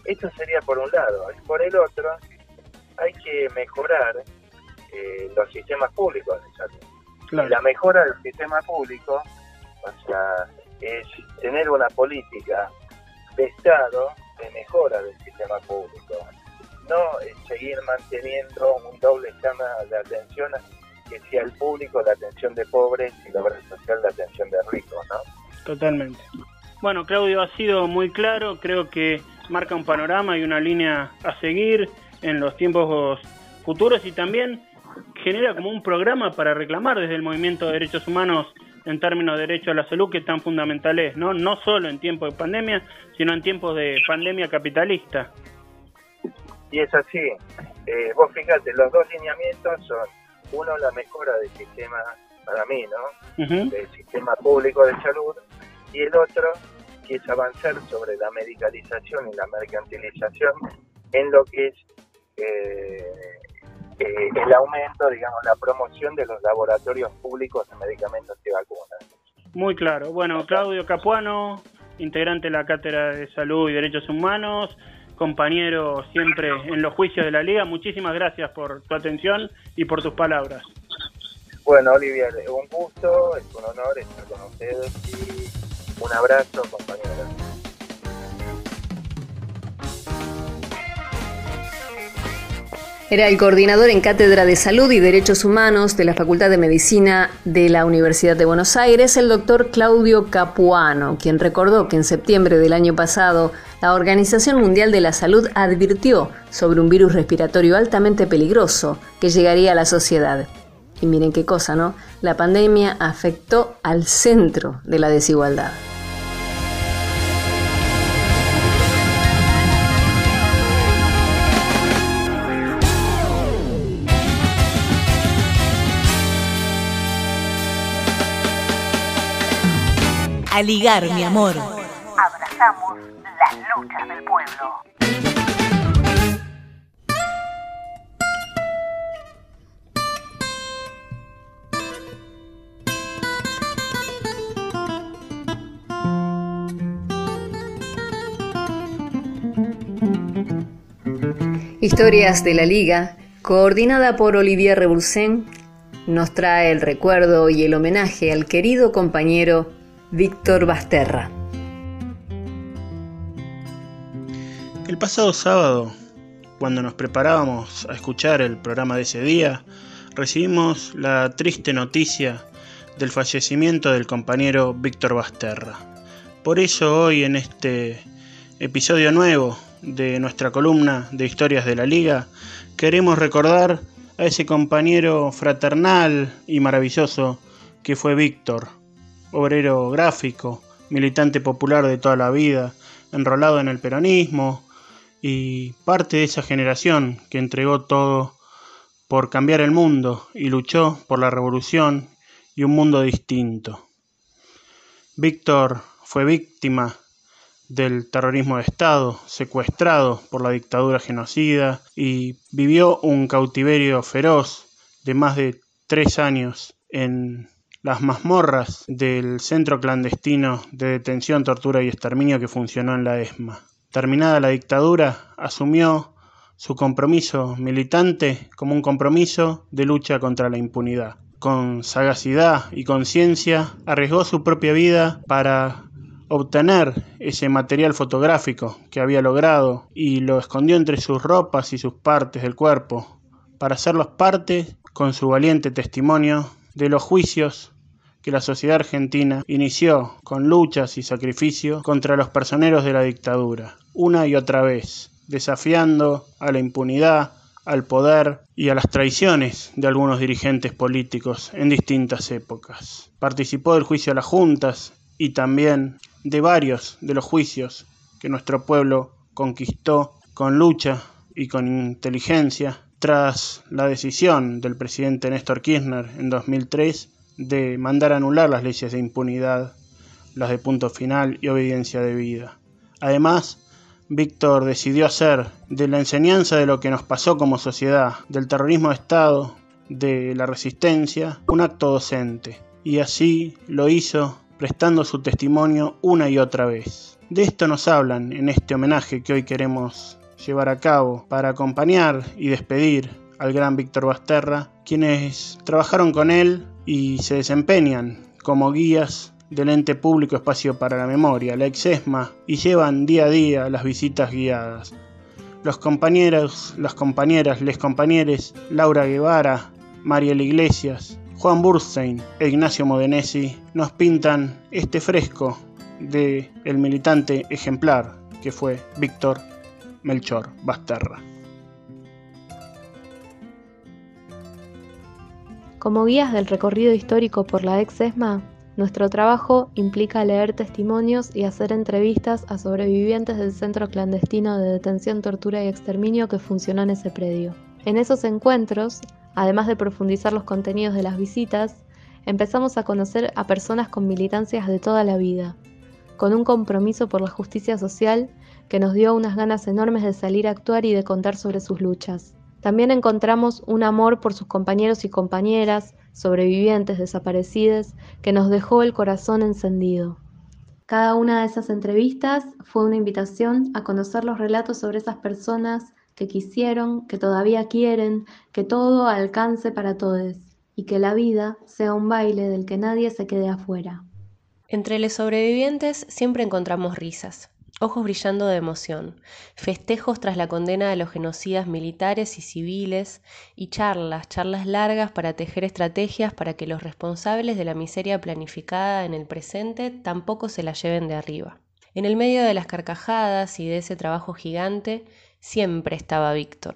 Esto sería por un lado. Y por el otro, hay que mejorar eh, los sistemas públicos de salud. la mejora del sistema público, o sea, es tener una política de Estado de mejora del sistema público. No es seguir manteniendo un doble escala de atención que sea el público la atención de pobres y la obra social la atención de ricos, ¿no? Totalmente. Bueno, Claudio, ha sido muy claro, creo que marca un panorama y una línea a seguir en los tiempos futuros y también genera como un programa para reclamar desde el movimiento de derechos humanos en términos de derecho a la salud que tan fundamental es, ¿no? No solo en tiempos de pandemia, sino en tiempos de pandemia capitalista. Y es así. Eh, vos fíjate, los dos lineamientos son, uno, la mejora del sistema, para mí, ¿no? Del sistema público de salud, y el otro, que es avanzar sobre la medicalización y la mercantilización en lo que es eh, eh, el aumento, digamos, la promoción de los laboratorios públicos de medicamentos y vacunas. Muy claro. Bueno, Claudio Capuano, integrante de la Cátedra de Salud y Derechos Humanos, compañero siempre en los juicios de la Liga, muchísimas gracias por tu atención y por tus palabras. Bueno, Olivia, un gusto, es un honor estar con ustedes y un abrazo, compañeros. Era el coordinador en Cátedra de Salud y Derechos Humanos de la Facultad de Medicina de la Universidad de Buenos Aires, el doctor Claudio Capuano, quien recordó que en septiembre del año pasado la Organización Mundial de la Salud advirtió sobre un virus respiratorio altamente peligroso que llegaría a la sociedad. Y miren qué cosa, ¿no? La pandemia afectó al centro de la desigualdad. A ligar, mi amor. Abrazamos las luchas del pueblo. Historias de la Liga, coordinada por Olivier Rebursen, nos trae el recuerdo y el homenaje al querido compañero Víctor Basterra. El pasado sábado, cuando nos preparábamos a escuchar el programa de ese día, recibimos la triste noticia del fallecimiento del compañero Víctor Basterra. Por eso hoy en este episodio nuevo de nuestra columna de historias de la liga, queremos recordar a ese compañero fraternal y maravilloso que fue Víctor, obrero gráfico, militante popular de toda la vida, enrolado en el peronismo y parte de esa generación que entregó todo por cambiar el mundo y luchó por la revolución y un mundo distinto. Víctor fue víctima del terrorismo de Estado, secuestrado por la dictadura genocida y vivió un cautiverio feroz de más de tres años en las mazmorras del centro clandestino de detención, tortura y exterminio que funcionó en la ESMA. Terminada la dictadura, asumió su compromiso militante como un compromiso de lucha contra la impunidad. Con sagacidad y conciencia arriesgó su propia vida para obtener ese material fotográfico que había logrado y lo escondió entre sus ropas y sus partes del cuerpo para hacerlos parte con su valiente testimonio de los juicios que la sociedad argentina inició con luchas y sacrificios contra los personeros de la dictadura, una y otra vez, desafiando a la impunidad, al poder y a las traiciones de algunos dirigentes políticos en distintas épocas. Participó del juicio a las juntas y también de varios de los juicios que nuestro pueblo conquistó con lucha y con inteligencia tras la decisión del presidente Néstor Kirchner en 2003 de mandar anular las leyes de impunidad, las de punto final y obediencia debida. Además, Víctor decidió hacer de la enseñanza de lo que nos pasó como sociedad, del terrorismo de Estado, de la resistencia, un acto docente. Y así lo hizo prestando su testimonio una y otra vez. De esto nos hablan en este homenaje que hoy queremos llevar a cabo para acompañar y despedir al gran Víctor Basterra, quienes trabajaron con él y se desempeñan como guías del ente público Espacio para la Memoria, la EXESMA, y llevan día a día las visitas guiadas. Los compañeros, las compañeras, les compañeros Laura Guevara, Mariel Iglesias, Juan Burstein e Ignacio Modenesi nos pintan este fresco de el militante ejemplar que fue Víctor Melchor Basterra. Como guías del recorrido histórico por la ex ESMA, nuestro trabajo implica leer testimonios y hacer entrevistas a sobrevivientes del centro clandestino de detención, tortura y exterminio que funcionó en ese predio. En esos encuentros Además de profundizar los contenidos de las visitas, empezamos a conocer a personas con militancias de toda la vida, con un compromiso por la justicia social que nos dio unas ganas enormes de salir a actuar y de contar sobre sus luchas. También encontramos un amor por sus compañeros y compañeras, sobrevivientes, desaparecidos, que nos dejó el corazón encendido. Cada una de esas entrevistas fue una invitación a conocer los relatos sobre esas personas que quisieron, que todavía quieren, que todo alcance para todos y que la vida sea un baile del que nadie se quede afuera. Entre los sobrevivientes siempre encontramos risas, ojos brillando de emoción, festejos tras la condena de los genocidas militares y civiles y charlas, charlas largas para tejer estrategias para que los responsables de la miseria planificada en el presente tampoco se la lleven de arriba. En el medio de las carcajadas y de ese trabajo gigante, siempre estaba Víctor.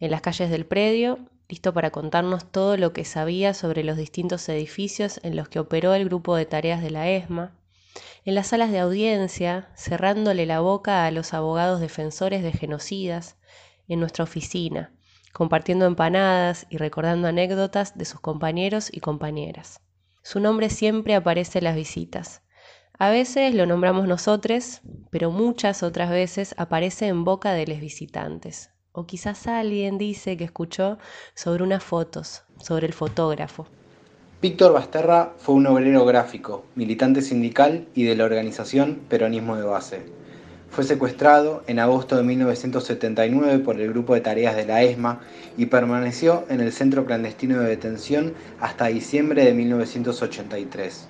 En las calles del predio, listo para contarnos todo lo que sabía sobre los distintos edificios en los que operó el grupo de tareas de la ESMA, en las salas de audiencia, cerrándole la boca a los abogados defensores de genocidas, en nuestra oficina, compartiendo empanadas y recordando anécdotas de sus compañeros y compañeras. Su nombre siempre aparece en las visitas, A veces lo nombramos nosotros, pero muchas otras veces aparece en boca de los visitantes. O quizás alguien dice que escuchó sobre unas fotos, sobre el fotógrafo. Víctor Basterra fue un obrero gráfico, militante sindical y de la organización Peronismo de Base. Fue secuestrado en agosto de 1979 por el grupo de tareas de la ESMA y permaneció en el centro clandestino de detención hasta diciembre de 1983.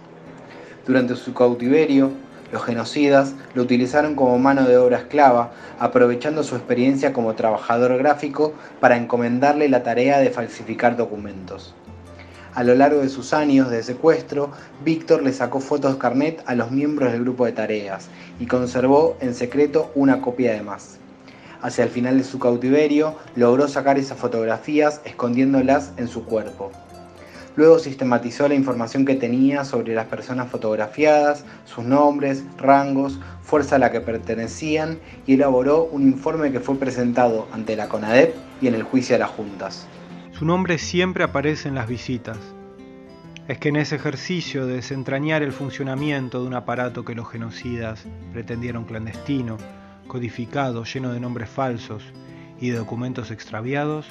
Durante su cautiverio, los genocidas lo utilizaron como mano de obra esclava, aprovechando su experiencia como trabajador gráfico para encomendarle la tarea de falsificar documentos. A lo largo de sus años de secuestro, Víctor le sacó fotos carnet a los miembros del grupo de tareas y conservó en secreto una copia de más. Hacia el final de su cautiverio, logró sacar esas fotografías escondiéndolas en su cuerpo. Luego sistematizó la información que tenía sobre las personas fotografiadas, sus nombres, rangos, fuerza a la que pertenecían y elaboró un informe que fue presentado ante la CONADEP y en el juicio de las juntas. Su nombre siempre aparece en las visitas. Es que en ese ejercicio de desentrañar el funcionamiento de un aparato que los genocidas pretendieron clandestino, codificado, lleno de nombres falsos y de documentos extraviados,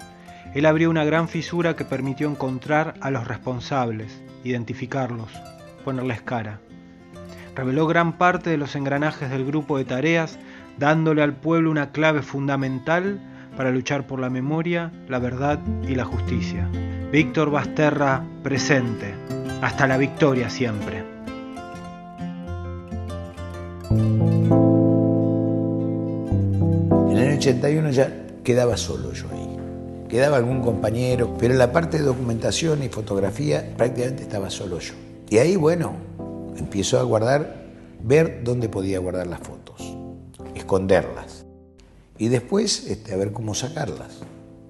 él abrió una gran fisura que permitió encontrar a los responsables, identificarlos, ponerles cara. Reveló gran parte de los engranajes del grupo de tareas, dándole al pueblo una clave fundamental para luchar por la memoria, la verdad y la justicia. Víctor Basterra presente. Hasta la victoria siempre. En el año 81 ya quedaba solo yo ahí. Quedaba algún compañero, pero en la parte de documentación y fotografía prácticamente estaba solo yo. Y ahí, bueno, empiezo a guardar, ver dónde podía guardar las fotos, esconderlas y después este, a ver cómo sacarlas.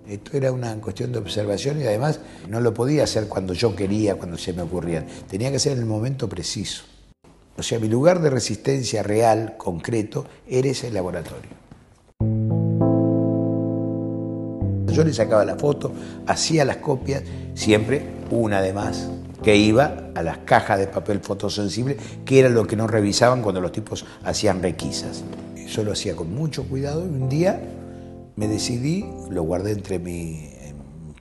Esto era una cuestión de observación y además no lo podía hacer cuando yo quería, cuando se me ocurrían. Tenía que ser en el momento preciso. O sea, mi lugar de resistencia real, concreto, era ese laboratorio. Yo le sacaba la foto, hacía las copias, siempre una de más, que iba a las cajas de papel fotosensible, que era lo que no revisaban cuando los tipos hacían requisas. Yo lo hacía con mucho cuidado y un día me decidí, lo guardé entre mis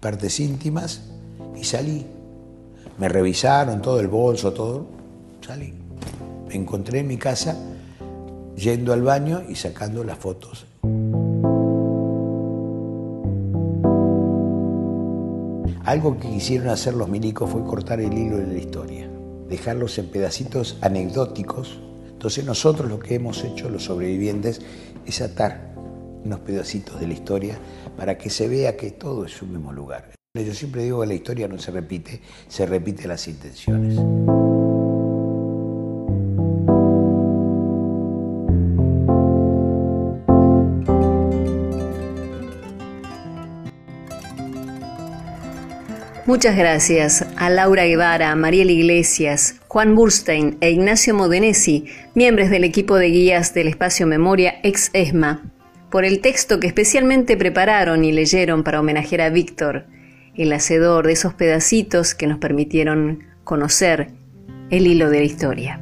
partes íntimas y salí. Me revisaron todo el bolso, todo, salí. Me encontré en mi casa yendo al baño y sacando las fotos. Algo que quisieron hacer los milicos fue cortar el hilo de la historia, dejarlos en pedacitos anecdóticos entonces nosotros lo que hemos hecho, los sobrevivientes, es atar unos pedacitos de la historia para que se vea que todo es un mismo lugar. Yo siempre digo que la historia no se repite, se repite las intenciones. Muchas gracias a Laura Guevara, Mariel Iglesias, Juan Burstein e Ignacio Modenesi, miembros del equipo de guías del espacio Memoria ex ESMA, por el texto que especialmente prepararon y leyeron para homenajear a Víctor, el hacedor de esos pedacitos que nos permitieron conocer el hilo de la historia.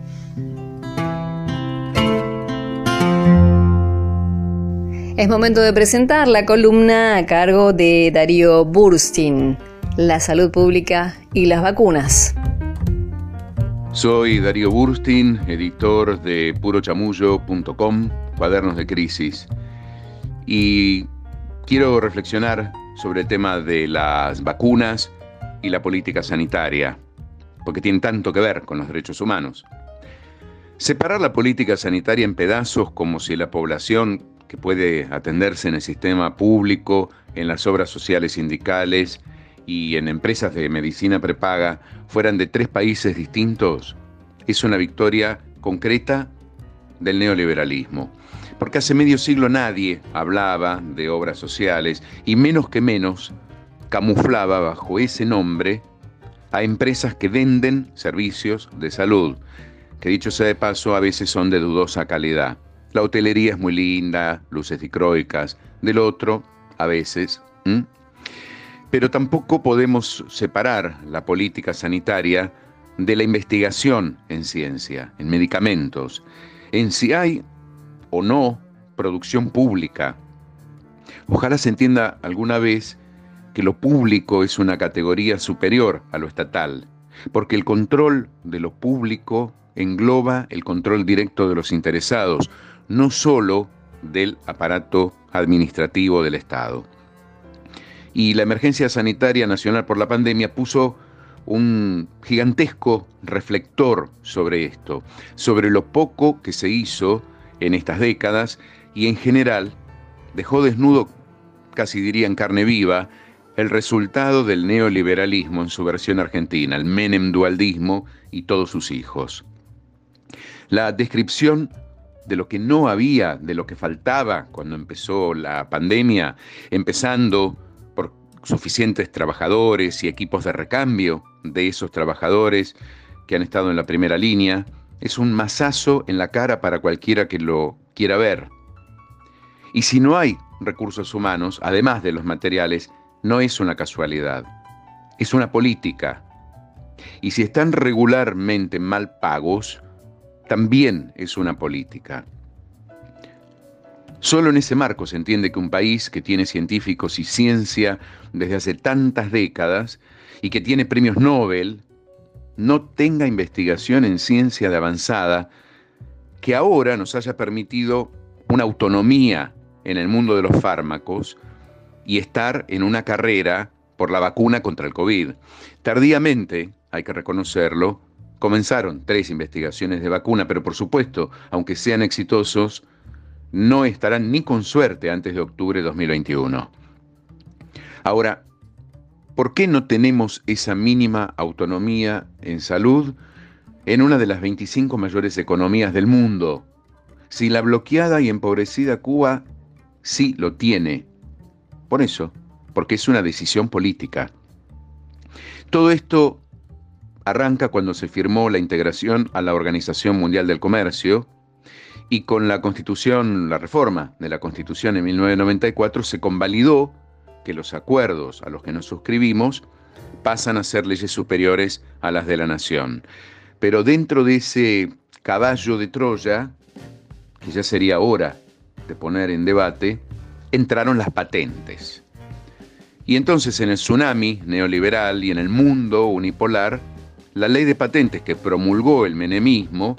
Es momento de presentar la columna a cargo de Darío Burstein la salud pública y las vacunas. Soy Darío Burstin, editor de purochamullo.com, cuadernos de crisis, y quiero reflexionar sobre el tema de las vacunas y la política sanitaria, porque tienen tanto que ver con los derechos humanos. Separar la política sanitaria en pedazos como si la población que puede atenderse en el sistema público, en las obras sociales sindicales, y en empresas de medicina prepaga fueran de tres países distintos, es una victoria concreta del neoliberalismo. Porque hace medio siglo nadie hablaba de obras sociales y menos que menos camuflaba bajo ese nombre a empresas que venden servicios de salud, que dicho sea de paso a veces son de dudosa calidad. La hotelería es muy linda, luces dicroicas, del otro, a veces, pero tampoco podemos separar la política sanitaria de la investigación en ciencia, en medicamentos, en si hay o no producción pública. Ojalá se entienda alguna vez que lo público es una categoría superior a lo estatal, porque el control de lo público engloba el control directo de los interesados, no solo del aparato administrativo del Estado. Y la emergencia sanitaria nacional por la pandemia puso un gigantesco reflector sobre esto, sobre lo poco que se hizo en estas décadas y en general dejó desnudo, casi diría en carne viva, el resultado del neoliberalismo en su versión argentina, el Menem dualdismo y todos sus hijos. La descripción de lo que no había, de lo que faltaba cuando empezó la pandemia, empezando suficientes trabajadores y equipos de recambio de esos trabajadores que han estado en la primera línea, es un masazo en la cara para cualquiera que lo quiera ver. Y si no hay recursos humanos, además de los materiales, no es una casualidad, es una política. Y si están regularmente mal pagos, también es una política. Solo en ese marco se entiende que un país que tiene científicos y ciencia desde hace tantas décadas y que tiene premios Nobel, no tenga investigación en ciencia de avanzada que ahora nos haya permitido una autonomía en el mundo de los fármacos y estar en una carrera por la vacuna contra el COVID. Tardíamente, hay que reconocerlo, comenzaron tres investigaciones de vacuna, pero por supuesto, aunque sean exitosos, no estarán ni con suerte antes de octubre de 2021. Ahora, ¿por qué no tenemos esa mínima autonomía en salud en una de las 25 mayores economías del mundo? Si la bloqueada y empobrecida Cuba sí lo tiene. Por eso, porque es una decisión política. Todo esto arranca cuando se firmó la integración a la Organización Mundial del Comercio y con la constitución, la reforma de la constitución en 1994 se convalidó que los acuerdos a los que nos suscribimos pasan a ser leyes superiores a las de la nación. Pero dentro de ese caballo de Troya, que ya sería hora de poner en debate, entraron las patentes. Y entonces en el tsunami neoliberal y en el mundo unipolar, la ley de patentes que promulgó el menemismo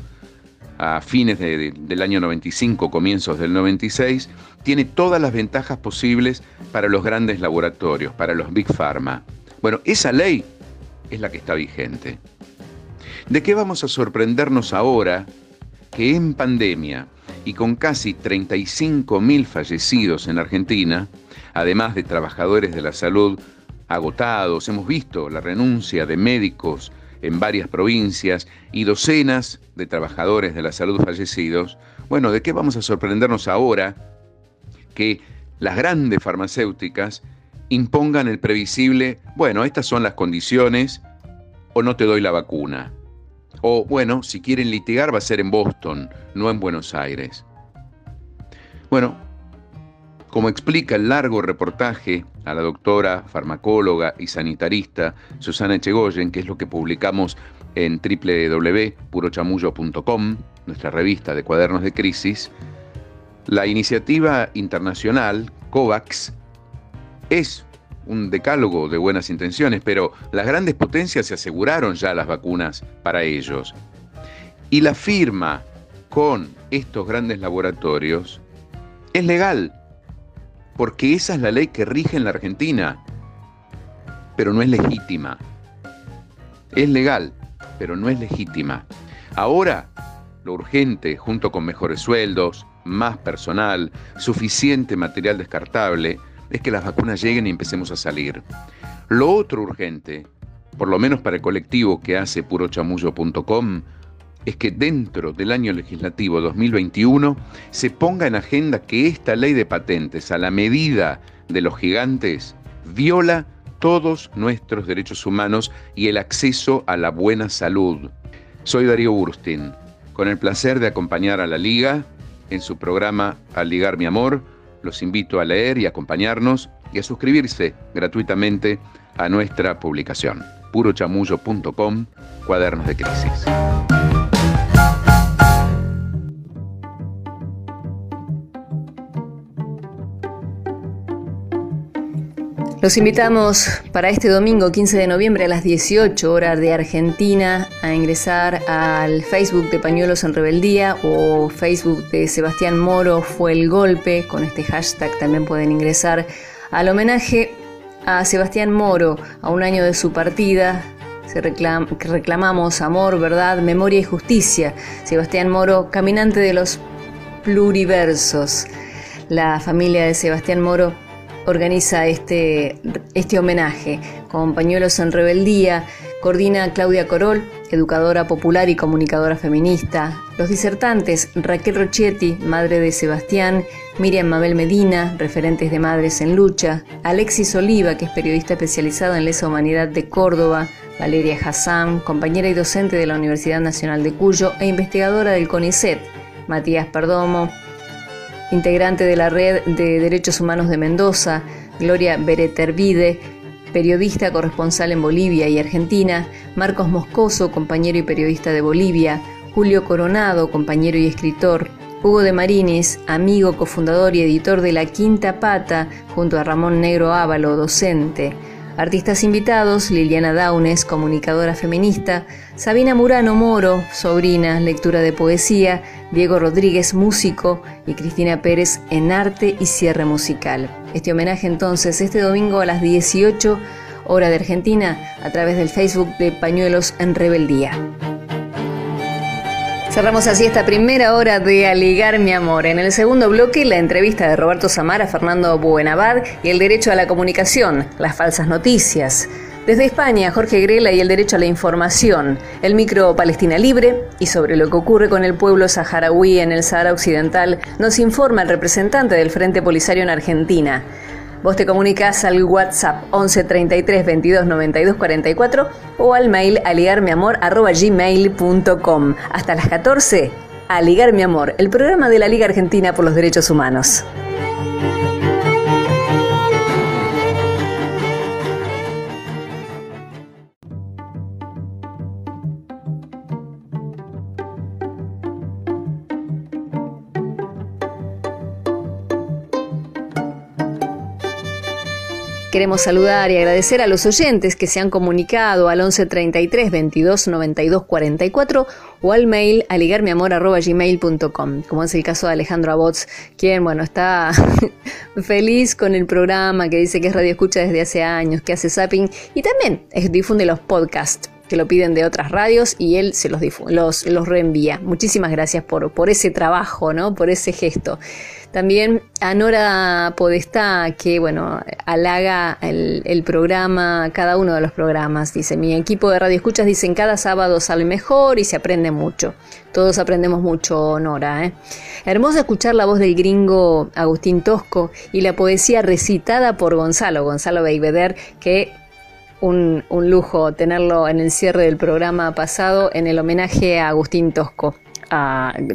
a fines del año 95, comienzos del 96, tiene todas las ventajas posibles para los grandes laboratorios, para los Big Pharma. Bueno, esa ley es la que está vigente. ¿De qué vamos a sorprendernos ahora que en pandemia y con casi 35.000 fallecidos en Argentina, además de trabajadores de la salud agotados, hemos visto la renuncia de médicos en varias provincias y docenas de trabajadores de la salud fallecidos, bueno, ¿de qué vamos a sorprendernos ahora que las grandes farmacéuticas impongan el previsible, bueno, estas son las condiciones o no te doy la vacuna? O bueno, si quieren litigar va a ser en Boston, no en Buenos Aires. Bueno, como explica el largo reportaje a la doctora farmacóloga y sanitarista Susana Echegoyen, que es lo que publicamos en www.purochamullo.com, nuestra revista de cuadernos de crisis, la iniciativa internacional COVAX es un decálogo de buenas intenciones, pero las grandes potencias se aseguraron ya las vacunas para ellos. Y la firma con estos grandes laboratorios es legal, porque esa es la ley que rige en la Argentina, pero no es legítima. Es legal, pero no es legítima. Ahora, lo urgente, junto con mejores sueldos, más personal, suficiente material descartable, es que las vacunas lleguen y empecemos a salir. Lo otro urgente, por lo menos para el colectivo que hace purochamullo.com, es que dentro del año legislativo 2021 se ponga en agenda que esta ley de patentes, a la medida de los gigantes, viola todos nuestros derechos humanos y el acceso a la buena salud. Soy Darío Burstin, con el placer de acompañar a la Liga en su programa Al Ligar Mi Amor. Los invito a leer y acompañarnos y a suscribirse gratuitamente a nuestra publicación. purochamullo.com, Cuadernos de Crisis. Los invitamos para este domingo 15 de noviembre a las 18 horas de Argentina a ingresar al Facebook de Pañuelos en Rebeldía o Facebook de Sebastián Moro fue el golpe. Con este hashtag también pueden ingresar al homenaje a Sebastián Moro a un año de su partida. Se reclamamos amor, verdad, memoria y justicia. Sebastián Moro, caminante de los pluriversos. La familia de Sebastián Moro organiza este, este homenaje con Pañuelos en Rebeldía. Coordina Claudia Corol, educadora popular y comunicadora feminista. Los disertantes Raquel Rochetti, madre de Sebastián, Miriam Mabel Medina, referentes de Madres en Lucha, Alexis Oliva, que es periodista especializado en lesa humanidad de Córdoba, Valeria Hassan, compañera y docente de la Universidad Nacional de Cuyo e investigadora del CONICET, Matías Perdomo, integrante de la Red de Derechos Humanos de Mendoza, Gloria Beretervide, periodista corresponsal en Bolivia y Argentina, Marcos Moscoso, compañero y periodista de Bolivia, Julio Coronado, compañero y escritor, Hugo de Marinis, amigo, cofundador y editor de La Quinta Pata, junto a Ramón Negro Ávalo, docente, Artistas invitados, Liliana Daunes, comunicadora feminista, Sabina Murano Moro, sobrina, lectura de poesía, Diego Rodríguez, músico, y Cristina Pérez en arte y cierre musical. Este homenaje entonces este domingo a las 18 hora de Argentina a través del Facebook de Pañuelos en Rebeldía. Cerramos así esta primera hora de Aligar mi amor. En el segundo bloque, la entrevista de Roberto Samar a Fernando Buenabad y el derecho a la comunicación, las falsas noticias. Desde España, Jorge Grela y el derecho a la información, el micro Palestina Libre y sobre lo que ocurre con el pueblo saharaui en el Sahara Occidental, nos informa el representante del Frente Polisario en Argentina. Vos te comunicas al WhatsApp 11 33 22 92 44 o al mail aligarmiamor.gmail.com. Hasta las 14, Aligar mi amor, el programa de la Liga Argentina por los Derechos Humanos. Queremos saludar y agradecer a los oyentes que se han comunicado al 11 33 22 92 44 o al mail aligarmiamor.gmail.com, como es el caso de Alejandro Abots, quien, bueno, está [laughs] feliz con el programa, que dice que es radio escucha desde hace años, que hace zapping y también difunde los podcasts que lo piden de otras radios y él se los, los, los reenvía. Muchísimas gracias por, por ese trabajo, ¿no? por ese gesto. También a Nora Podestá, que bueno, halaga el, programa, cada uno de los programas. Dice, mi equipo de radio escuchas dicen cada sábado sale mejor y se aprende mucho. Todos aprendemos mucho, Nora. ¿eh? Hermoso escuchar la voz del gringo Agustín Tosco y la poesía recitada por Gonzalo, Gonzalo Beiveder, que un, un, lujo tenerlo en el cierre del programa pasado en el homenaje a Agustín Tosco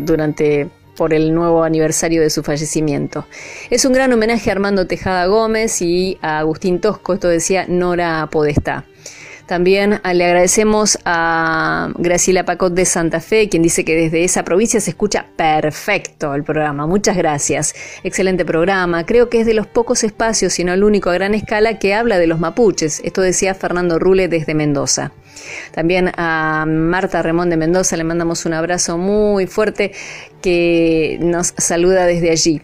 durante por el nuevo aniversario de su fallecimiento. Es un gran homenaje a Armando Tejada Gómez y a Agustín Tosco, esto decía Nora Podestá. También ah, le agradecemos a Graciela Pacot de Santa Fe, quien dice que desde esa provincia se escucha perfecto el programa. Muchas gracias. Excelente programa. Creo que es de los pocos espacios, si no el único a gran escala, que habla de los mapuches. Esto decía Fernando Rule desde Mendoza. También a Marta Remón de Mendoza le mandamos un abrazo muy fuerte que nos saluda desde allí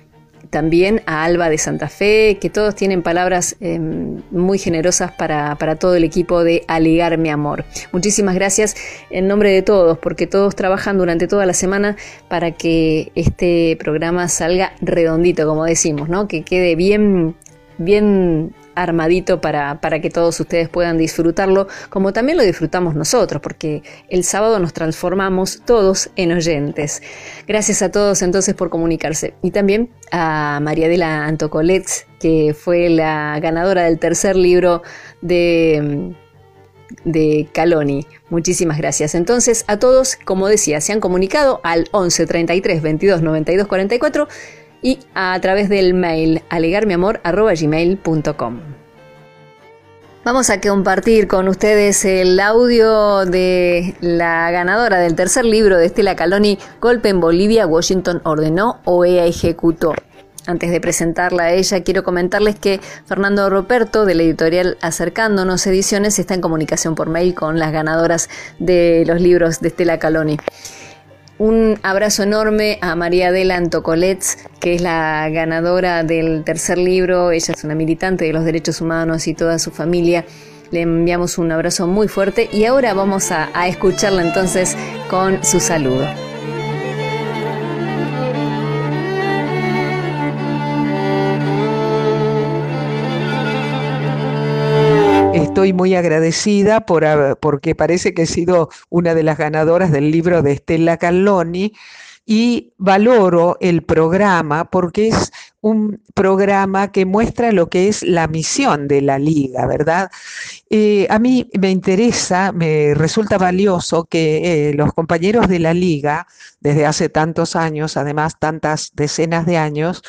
también a Alba de Santa Fe, que todos tienen palabras em, muy generosas para, todo el equipo de Aligar mi amor. Muchísimas gracias en nombre de todos, porque todos trabajan durante toda la semana para que este programa salga redondito, como decimos, ¿no? que quede bien, bien armadito para, para, que todos ustedes puedan disfrutarlo, como también lo disfrutamos nosotros, porque el sábado nos transformamos todos en oyentes. Gracias a todos entonces por comunicarse. Y también a María de la Antocolets, que fue la ganadora del tercer libro de de Caloni. Muchísimas gracias. Entonces, a todos, como decía, se han comunicado al 11 33 22 92 44 y a través del mail alegarmiamor.gmail.com. Vamos a compartir con ustedes el audio de la ganadora del tercer libro de Estela Caloni, Golpe en Bolivia, Washington ordenó, OEA ejecutó. Antes de presentarla a ella, quiero comentarles que Fernando Roberto, de la editorial Acercándonos Ediciones, está en comunicación por mail con las ganadoras de los libros de Estela Caloni. Un abrazo enorme a María Adela Antocolets, que es la ganadora del tercer libro. Ella es una militante de los derechos humanos y toda su familia. Le enviamos un abrazo muy fuerte y ahora vamos a, a escucharla entonces con su saludo. Estoy muy agradecida por, porque parece que he sido una de las ganadoras del libro de Stella Calloni y valoro el programa porque es un programa que muestra lo que es la misión de la liga, ¿verdad? Eh, a mí me interesa, me resulta valioso que eh, los compañeros de la liga, desde hace tantos años, además tantas decenas de años,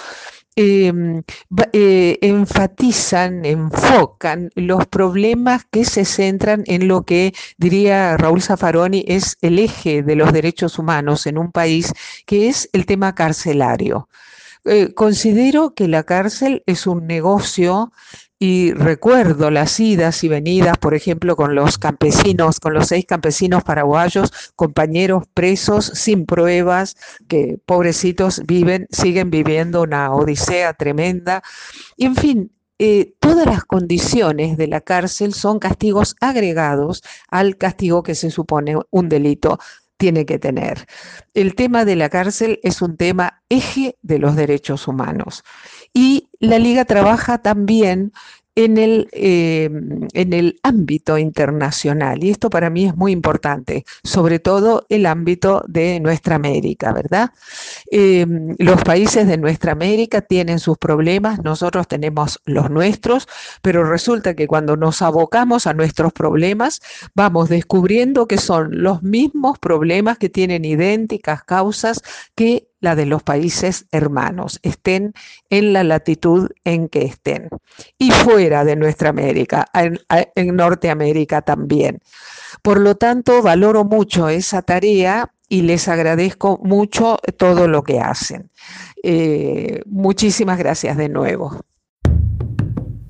Em, eh, enfatizan, enfocan los problemas que se centran en lo que diría Raúl Zaffaroni es el eje de los derechos humanos en un país, que es el tema carcelario. Eh, considero que la cárcel es un negocio y recuerdo las idas y venidas, por ejemplo, con los campesinos, con los seis campesinos paraguayos, compañeros presos sin pruebas, que pobrecitos viven, siguen viviendo una odisea tremenda. Y en fin, eh, todas las condiciones de la cárcel son castigos agregados al castigo que se supone un delito tiene que tener. El tema de la cárcel es un tema eje de los derechos humanos. Y la liga trabaja también en el, em, en el ámbito internacional. Y esto para mí es muy importante, sobre todo el ámbito de nuestra América, ¿verdad? Em, los países de nuestra América tienen sus problemas, nosotros tenemos los nuestros, pero resulta que cuando nos abocamos a nuestros problemas, vamos descubriendo que son los mismos problemas que tienen idénticas causas que la de los países hermanos, estén en la latitud en que estén. Y fuera de nuestra América, en, Norteamérica también. Por lo tanto, valoro mucho esa tarea y les agradezco mucho todo lo que hacen. Eh, muchísimas gracias de nuevo.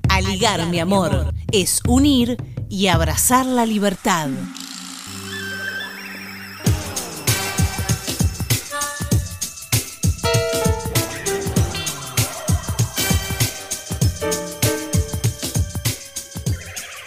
Aligar, mi amor, es unir y abrazar la libertad.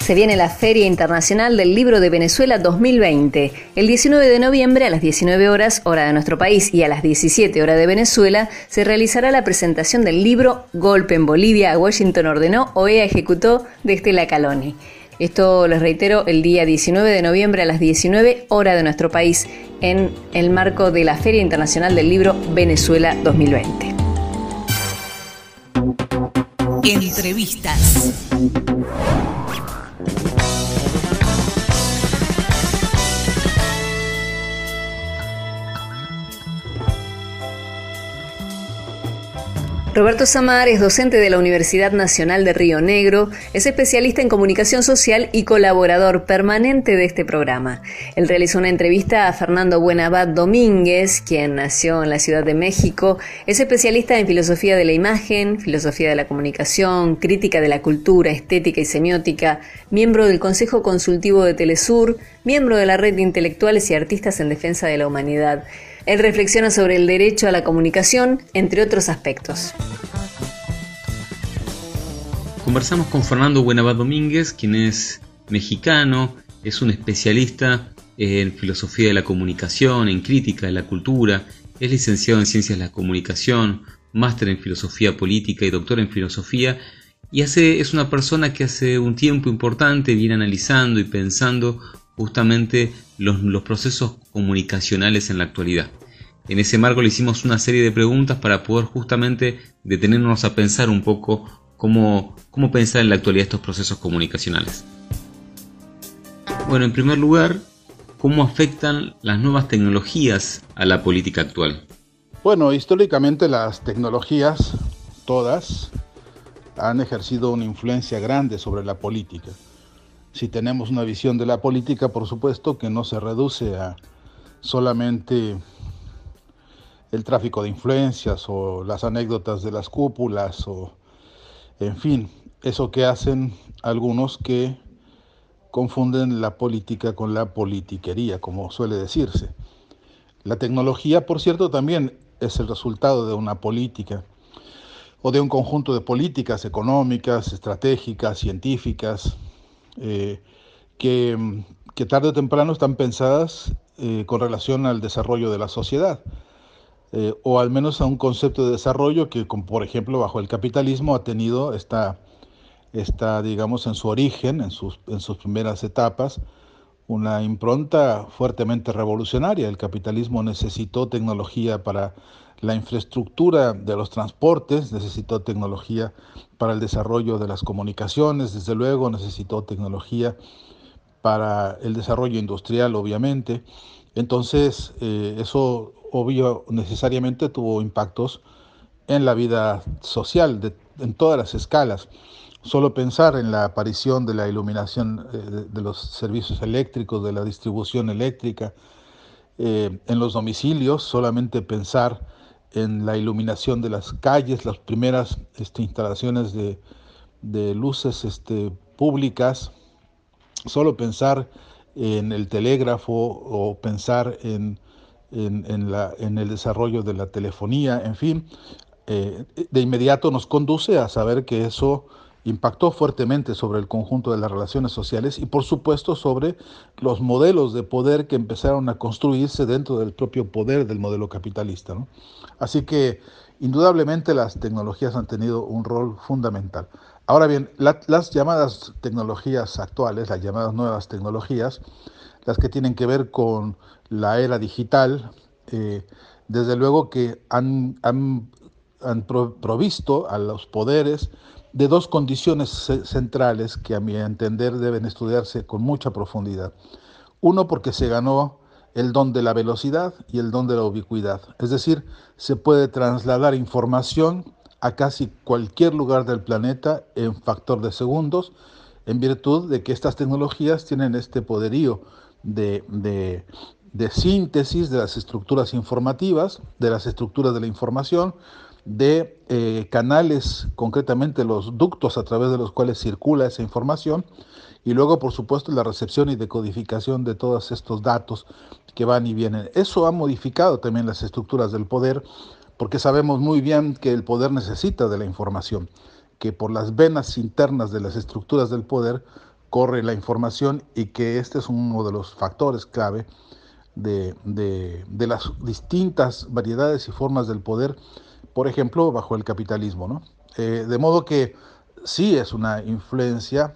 Se viene la Feria Internacional del Libro de Venezuela 2020. El 19 de noviembre a las 19 horas, hora de nuestro país, y a las 17 horas de Venezuela, se realizará la presentación del libro Golpe en Bolivia, Washington ordenó, OEA ejecutó, de Estela Caloni. Esto les reitero el día 19 de noviembre a las 19 horas de nuestro país en el marco de la Feria Internacional del Libro Venezuela 2020. Entrevistas. Roberto Samar es docente de la Universidad Nacional de Río Negro, es especialista en comunicación social y colaborador permanente de este programa. Él realizó una entrevista a Fernando Buenabad Domínguez, quien nació en la Ciudad de México, es especialista en filosofía de la imagen, filosofía de la comunicación, crítica de la cultura, estética y semiótica, miembro del Consejo Consultivo de Telesur, miembro de la Red de Intelectuales y Artistas en Defensa de la Humanidad. Él reflexiona sobre el derecho a la comunicación, entre otros aspectos. Conversamos con Fernando Buenabad Domínguez, quien es mexicano, es un especialista en filosofía de la comunicación, en crítica de la cultura, es licenciado en ciencias de la comunicación, máster en filosofía política y doctor en filosofía, y hace, es una persona que hace un tiempo importante viene analizando y pensando justamente los, procesos comunicacionales en la actualidad. En ese marco le hicimos una serie de preguntas para poder justamente detenernos a pensar un poco cómo, cómo pensar en la actualidad estos procesos comunicacionales. Bueno, en primer lugar, ¿cómo afectan las nuevas tecnologías a la política actual? Bueno, históricamente las tecnologías, todas, han ejercido una influencia grande sobre la política si tenemos una visión de la política, por supuesto, que no se reduce a solamente el tráfico de influencias o las anécdotas de las cúpulas o, en fin, eso que hacen algunos que confunden la política con la politiquería, como suele decirse. La tecnología, por cierto, también es el resultado de una política o de un conjunto de políticas económicas, estratégicas, científicas, eh, que, que, tarde o temprano están pensadas eh, con relación al desarrollo de la sociedad, eh, o al menos a un concepto de desarrollo que, como por ejemplo, bajo el capitalismo ha tenido esta, esta digamos, en su origen, en sus, en sus primeras etapas, una impronta fuertemente revolucionaria. El capitalismo necesitó tecnología para la infraestructura de los transportes, necesitó tecnología para el desarrollo de las comunicaciones, desde luego necesitó tecnología para el desarrollo industrial, obviamente. Entonces, eh, eso obvio necesariamente tuvo impactos en la vida social, en todas las escalas. Solo pensar en la aparición de la iluminación eh, de, los servicios eléctricos, de la distribución eléctrica, eh, en los domicilios, solamente pensar en la iluminación de las calles, las primeras este, instalaciones de, luces este, públicas, solo pensar en el telégrafo o pensar en, el desarrollo de la telefonía, en fin, eh, de inmediato nos conduce a saber que eso impactó fuertemente sobre el conjunto de las relaciones sociales y por supuesto sobre los modelos de poder que empezaron a construirse dentro del propio poder del modelo capitalista. Así que indudablemente las tecnologías han tenido un rol fundamental. Ahora bien, las llamadas tecnologías actuales, las llamadas nuevas tecnologías, las que tienen que ver con la era digital, eh, desde luego que han, han, han provisto a los poderes de dos condiciones centrales que a mi entender deben estudiarse con mucha profundidad. Uno porque se ganó el don de la velocidad y el don de la ubicuidad. Es decir, se puede trasladar información a casi cualquier lugar del planeta en factor de segundos, en virtud de que estas tecnologías tienen este poderío de, de síntesis de las estructuras informativas, de las estructuras de la información, de eh, canales, concretamente los ductos a través de los cuales circula esa información, y luego, por supuesto, la recepción y decodificación de todos estos datos que van y vienen. Eso ha modificado también las estructuras del poder, porque sabemos muy bien que el poder necesita de la información, que por las venas internas de las estructuras del poder corre la información y que este es uno de los factores clave de, de las distintas variedades y formas del poder por ejemplo, bajo el capitalismo. ¿no? Eh, de modo que sí es una influencia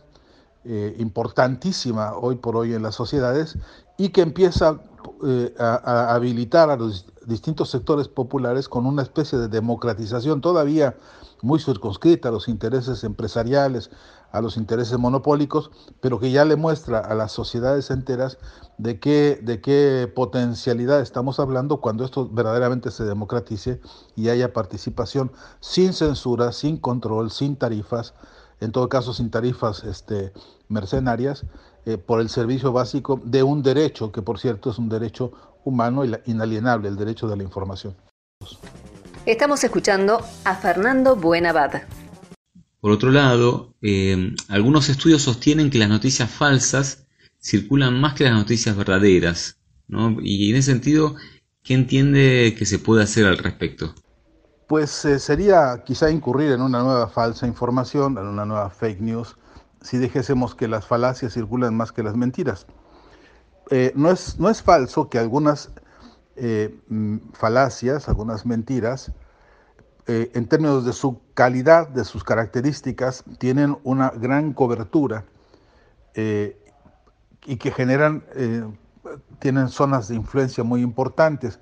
eh, importantísima hoy por hoy en las sociedades y que empieza eh, a, habilitar a los distintos sectores populares con una especie de democratización todavía muy circunscrita a los intereses empresariales, a los intereses monopólicos, pero que ya le muestra a las sociedades enteras de qué, de qué potencialidad estamos hablando cuando esto verdaderamente se democratice y haya participación sin censura, sin control, sin tarifas, en todo caso sin tarifas este, mercenarias, eh, por el servicio básico de un derecho, que por cierto es un derecho humano inalienable, el derecho de la información. Estamos escuchando a Fernando Buenabad. Por otro lado, eh, algunos estudios sostienen que las noticias falsas circulan más que las noticias verdaderas. ¿no? Y en ese sentido, ¿qué entiende que se puede hacer al respecto? Pues eh, sería quizá incurrir en una nueva falsa información, en una nueva fake news, si dijésemos que las falacias circulan más que las mentiras. Eh, no, es, no es falso que algunas mm, falacias, algunas mentiras, eh, en términos de su calidad, de sus características, tienen una gran cobertura eh, y que generan, eh, tienen zonas de influencia muy importantes.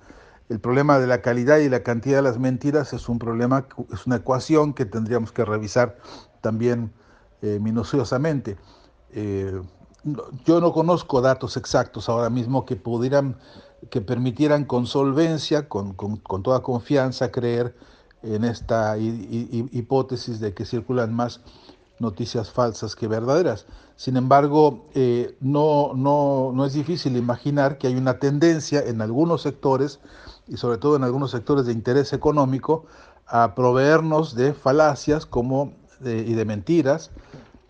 El problema de la calidad y la cantidad de las mentiras es un problema, es una ecuación que tendríamos que revisar también minuciosamente. yo no conozco datos exactos ahora mismo que pudieran, que permitieran con solvencia, con, con toda confianza, creer en esta hipótesis de que circulan más noticias falsas que verdaderas. Sin embargo, eh, no, no, no es difícil imaginar que hay una tendencia en algunos sectores, y sobre todo en algunos sectores de interés económico, a proveernos de falacias como, y de mentiras,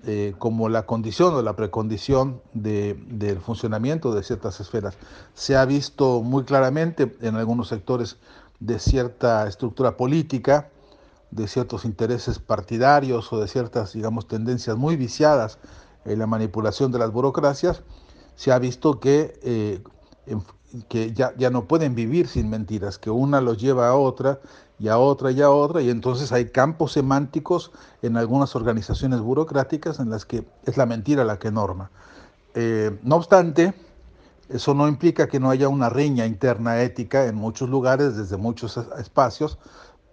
eh, como la condición o la precondición del funcionamiento de ciertas esferas. Se ha visto muy claramente en algunos sectores de cierta estructura política, de ciertos intereses partidarios o de ciertas, digamos, tendencias muy viciadas en la manipulación de las burocracias, se ha visto que, eh, que ya, ya no pueden vivir sin mentiras, que una los lleva a otra y a otra y a otra, y entonces hay campos semánticos en algunas organizaciones burocráticas en las que es la mentira la que norma. Eh, no obstante, eso no implica que no haya una riña interna ética en muchos lugares, desde muchos espacios,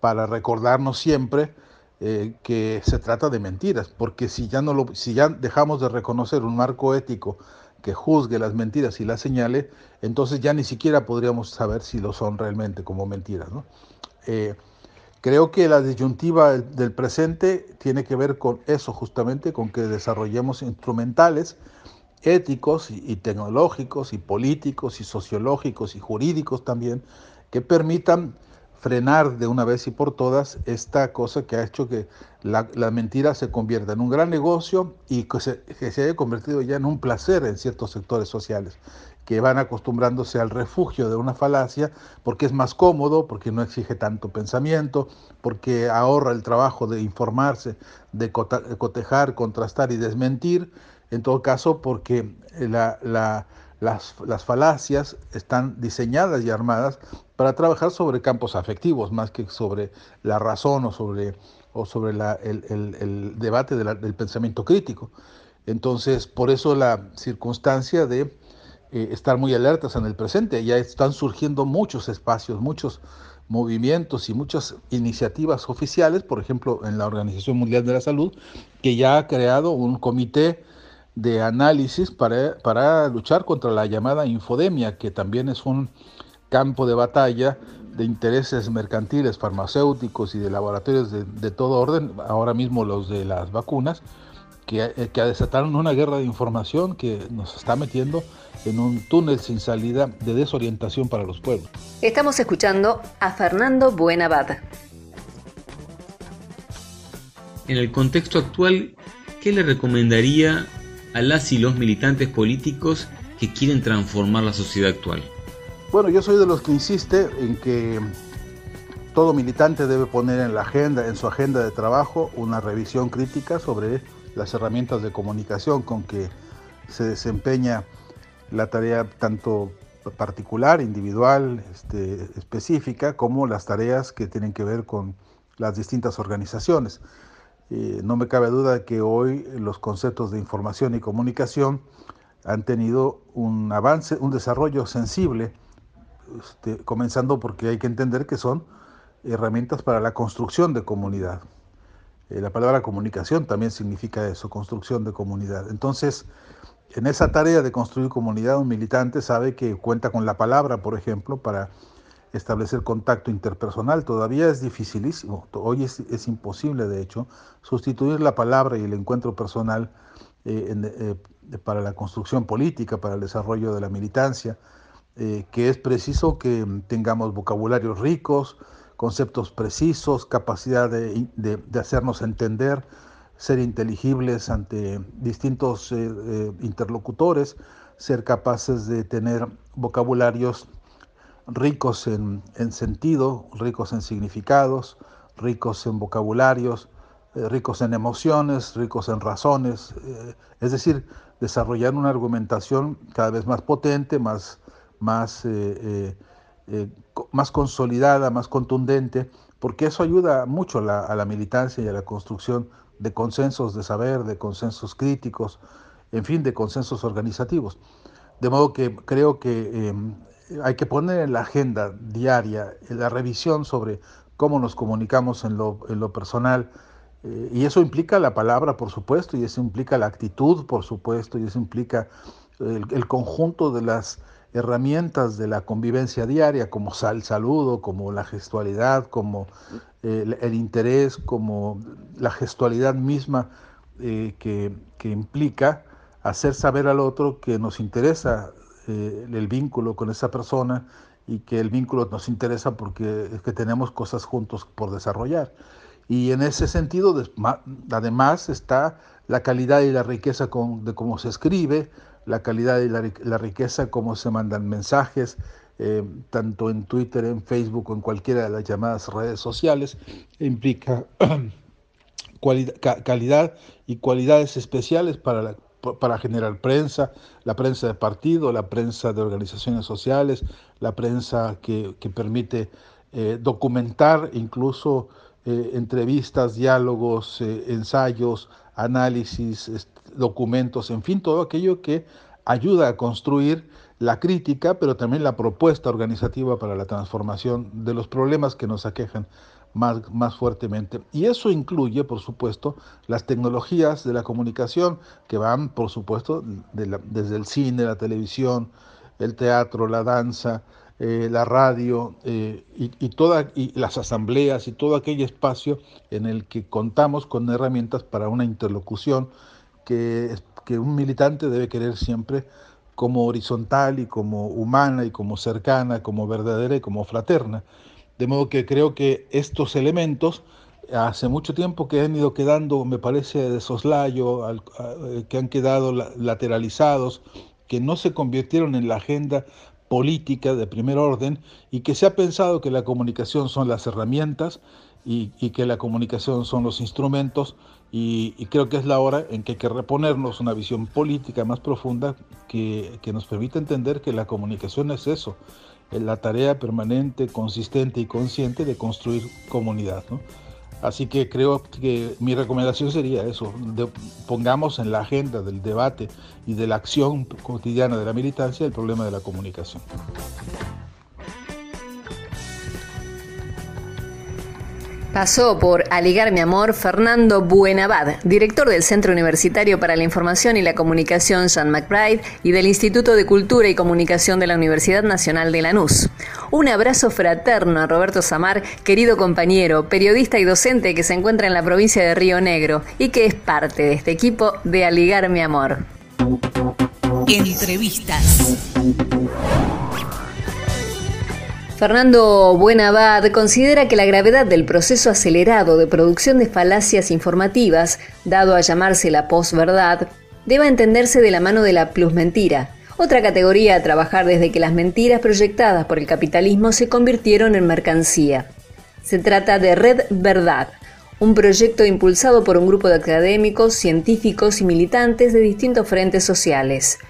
para recordarnos siempre eh, que se trata de mentiras, porque si ya, no lo, si ya dejamos de reconocer un marco ético que juzgue las mentiras y las señale, entonces ya ni siquiera podríamos saber si lo son realmente como mentiras. Eh, creo que la disyuntiva del presente tiene que ver con eso justamente, con que desarrollemos instrumentales éticos y tecnológicos y políticos y sociológicos y jurídicos también que permitan frenar de una vez y por todas esta cosa que ha hecho que la, mentira se convierta en un gran negocio y que se, haya convertido ya en un placer en ciertos sectores sociales que van acostumbrándose al refugio de una falacia porque es más cómodo, porque no exige tanto pensamiento, porque ahorra el trabajo de informarse, de cotejar, contrastar y desmentir, en todo caso porque la, las, las, falacias están diseñadas y armadas para trabajar sobre campos afectivos más que sobre la razón o sobre, o sobre el, debate del pensamiento crítico. Entonces, por eso la circunstancia de eh, estar muy alertas en el presente. Ya están surgiendo muchos espacios, muchos movimientos y muchas iniciativas oficiales, por ejemplo, en la Organización Mundial de la Salud, que ya ha creado un comité de análisis para, para luchar contra la llamada infodemia, que también es un campo de batalla de intereses mercantiles, farmacéuticos y de laboratorios de, todo orden, ahora mismo los de las vacunas, que, eh, que desataron una guerra de información que nos está metiendo en un túnel sin salida de desorientación para los pueblos. Estamos escuchando a Fernando Buenabad. En el contexto actual, ¿qué le recomendaría a las y los militantes políticos que quieren transformar la sociedad actual? Bueno, yo soy de los que insiste en que todo militante debe poner en la agenda, en su agenda de trabajo, una revisión crítica sobre las herramientas de comunicación con que se desempeña la tarea tanto particular, individual, este, específica, como las tareas que tienen que ver con las distintas organizaciones. Eh, no me cabe duda de que hoy los conceptos de información y comunicación han tenido un avance, un desarrollo sensible este, comenzando porque hay que entender que son herramientas para la construcción de comunidad. Eh, la palabra comunicación también significa eso, construcción de comunidad. Entonces, en esa tarea de construir comunidad, un militante sabe que cuenta con la palabra, por ejemplo, para establecer contacto interpersonal. Todavía es dificilísimo, hoy es, imposible, de hecho, sustituir la palabra y el encuentro personal eh, eh, para la construcción política, para el desarrollo de la militancia. Eh, que es preciso que tengamos vocabularios ricos, conceptos precisos, capacidad de, hacernos entender, ser inteligibles ante distintos interlocutores, ser capaces de tener vocabularios ricos en, sentido, ricos en significados, ricos en vocabularios, ricos en emociones, ricos en razones, es decir, desarrollar una argumentación cada vez más potente, más, más, eh, eh, eh, más consolidada, más contundente, porque eso ayuda mucho a la, militancia y a la construcción de consensos de saber, de consensos críticos, en fin, de consensos organizativos. De modo que creo que em, hay que poner en la agenda diaria la revisión sobre cómo nos comunicamos en lo, en lo personal, y eso implica la palabra, por supuesto, y eso implica la actitud, por supuesto, y eso implica el conjunto de las herramientas de la convivencia diaria, como el saludo, como la gestualidad, como el, interés, como la gestualidad misma eh, que, implica hacer saber al otro que nos interesa eh, el vínculo con esa persona y que el vínculo nos interesa porque es que tenemos cosas juntos por desarrollar. Y en ese sentido, además, está la calidad y la riqueza de cómo se escribe, la calidad y la, riqueza cómo se mandan mensajes, eh, tanto en Twitter, en Facebook o en cualquiera de las llamadas redes sociales, implica [clears throat] calidad y cualidades especiales para, para generar prensa, la prensa de partido, la prensa de organizaciones sociales, la prensa que, permite eh, documentar incluso eh, entrevistas, diálogos, eh, ensayos, análisis, documentos, en fin, todo aquello que ayuda a construir la crítica, pero también la propuesta organizativa para la transformación de los problemas que nos aquejan más, más fuertemente. Y eso incluye, por supuesto, las tecnologías de la comunicación que van, por supuesto, desde el cine, la televisión, el teatro, la danza, eh, la radio eh, y, toda, y las asambleas y todo aquel espacio en el que contamos con herramientas para una interlocución que, que un militante debe querer siempre como horizontal y como humana y como cercana, como verdadera y como fraterna. De modo que creo que estos elementos hace mucho tiempo que han ido quedando, me parece, de soslayo, eh, que han quedado lateralizados, que no se convirtieron en la agenda política de primer orden y que se ha pensado que la comunicación son las herramientas y, que la comunicación son los instrumentos y, creo que es la hora en que hay que reponernos una visión política más profunda que, que nos permita entender que la comunicación es eso, la tarea permanente, consistente y consciente de construir comunidad. Así que creo que mi recomendación sería eso, pongamos en la agenda del debate y de la acción cotidiana de la militancia el problema de la comunicación. Pasó por Aligar mi amor Fernando Buenabad, director del Centro Universitario para la Información y la Comunicación Jean McBride y del Instituto de Cultura y Comunicación de la Universidad Nacional de Lanús. Un abrazo fraterno a Roberto Samar, querido compañero, periodista y docente que se encuentra en la provincia de Río Negro y que es parte de este equipo de Aligar mi amor. Entrevistas. Fernando Buenabad considera que la gravedad del proceso acelerado de producción de falacias informativas, dado a llamarse la posverdad, deba entenderse de la mano de la plusmentira, otra categoría a trabajar desde que las mentiras proyectadas por el capitalismo se convirtieron en mercancía. Se trata de Red Verdad, un proyecto impulsado por un grupo de académicos, científicos y militantes de distintos frentes sociales.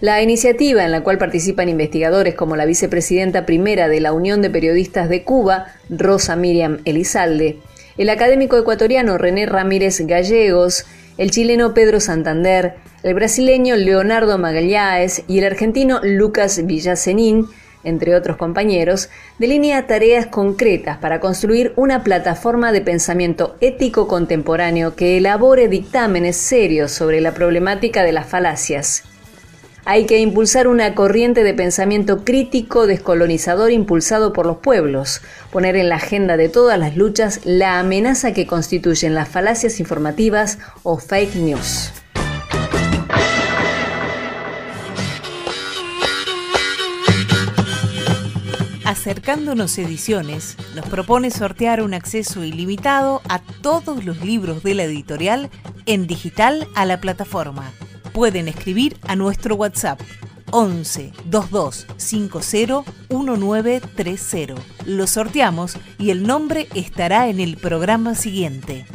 La iniciativa, en la cual participan investigadores como la vicepresidenta primera de la Unión de Periodistas de Cuba, Rosa Miriam Elizalde, el académico ecuatoriano René Ramírez Gallegos, el chileno Pedro Santander, el brasileño Leonardo Magalhães y el argentino Lucas Villasenín, entre otros compañeros, delinea tareas concretas para construir una plataforma de pensamiento ético contemporáneo que elabore dictámenes serios sobre la problemática de las falacias hay que impulsar una corriente de pensamiento crítico descolonizador impulsado por los pueblos, poner en la agenda de todas las luchas la amenaza que constituyen las falacias informativas o fake news. Acercándonos Ediciones nos propone sortear un acceso ilimitado a todos los libros de la editorial en digital a la plataforma pueden escribir a nuestro WhatsApp 11 22 50 1930. Lo sorteamos y el nombre estará en el programa siguiente.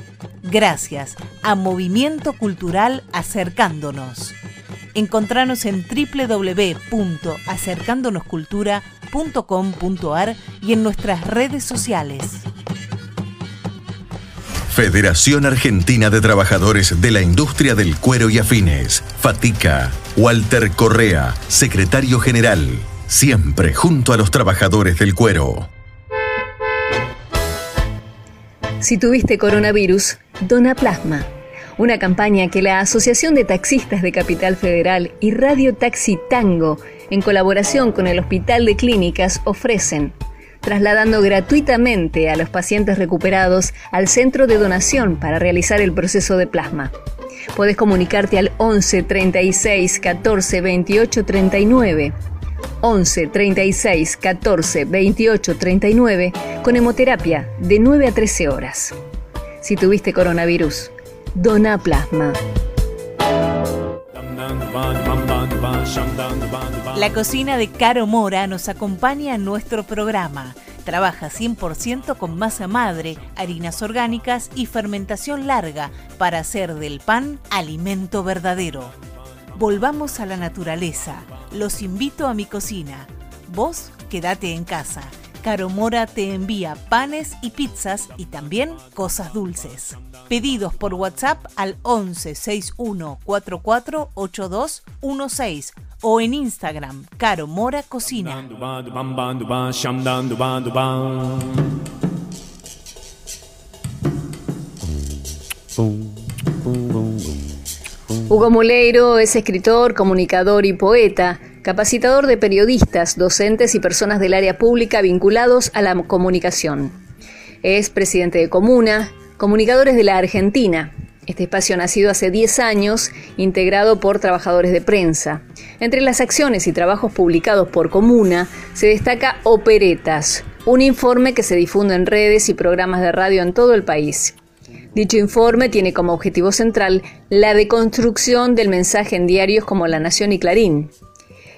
Gracias a Movimiento Cultural Acercándonos. Encontranos en www.acercándonoscultura.com.ar y en nuestras redes sociales. Federación Argentina de Trabajadores de la Industria del Cuero y Afines. Fatica. Walter Correa, secretario general. Siempre junto a los trabajadores del cuero. Si tuviste coronavirus, dona plasma. Una campaña que la Asociación de Taxistas de Capital Federal y Radio Taxi Tango, en colaboración con el Hospital de Clínicas, ofrecen trasladando gratuitamente a los pacientes recuperados al centro de donación para realizar el proceso de plasma. Podés comunicarte al 11 36 14 28 39. 11 36 14 28 39 con hemoterapia de 9 a 13 horas. Si tuviste coronavirus, dona plasma. La cocina de Caro Mora nos acompaña en nuestro programa. Trabaja 100% con masa madre, harinas orgánicas y fermentación larga para hacer del pan alimento verdadero. Volvamos a la naturaleza. Los invito a mi cocina. Vos quédate en casa. Caro Mora te envía panes y pizzas y también cosas dulces. Pedidos por WhatsApp al 11 61 44 8216 o en Instagram Caro Mora Cocina. Hugo Muleiro es escritor, comunicador y poeta, capacitador de periodistas, docentes y personas del área pública vinculados a la comunicación. Es presidente de Comuna, Comunicadores de la Argentina. Este espacio nacido hace 10 años, integrado por trabajadores de prensa. Entre las acciones y trabajos publicados por Comuna se destaca Operetas, un informe que se difunde en redes y programas de radio en todo el país. Dicho informe tiene como objetivo central la deconstrucción del mensaje en diarios como La Nación y Clarín.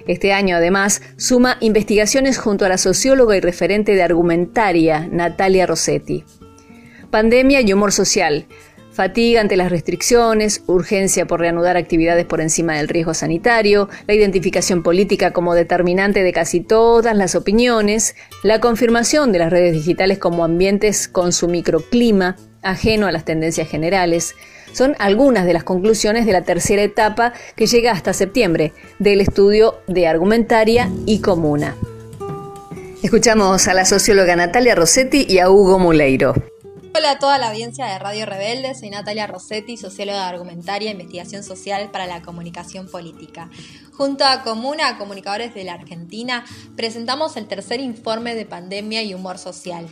Este año, además, suma investigaciones junto a la socióloga y referente de argumentaria, Natalia Rossetti. Pandemia y humor social. Fatiga ante las restricciones, urgencia por reanudar actividades por encima del riesgo sanitario, la identificación política como determinante de casi todas las opiniones, la confirmación de las redes digitales como ambientes con su microclima, ajeno a las tendencias generales, son algunas de las conclusiones de la tercera etapa que llega hasta septiembre del estudio de argumentaria y comuna. Escuchamos a la socióloga Natalia Rossetti y a Hugo Muleiro. Hola a toda la audiencia de Radio Rebelde, soy Natalia Rossetti, socióloga argumentaria e investigación social para la comunicación política. Junto a Comuna, Comunicadores de la Argentina, presentamos el tercer informe de pandemia y humor social.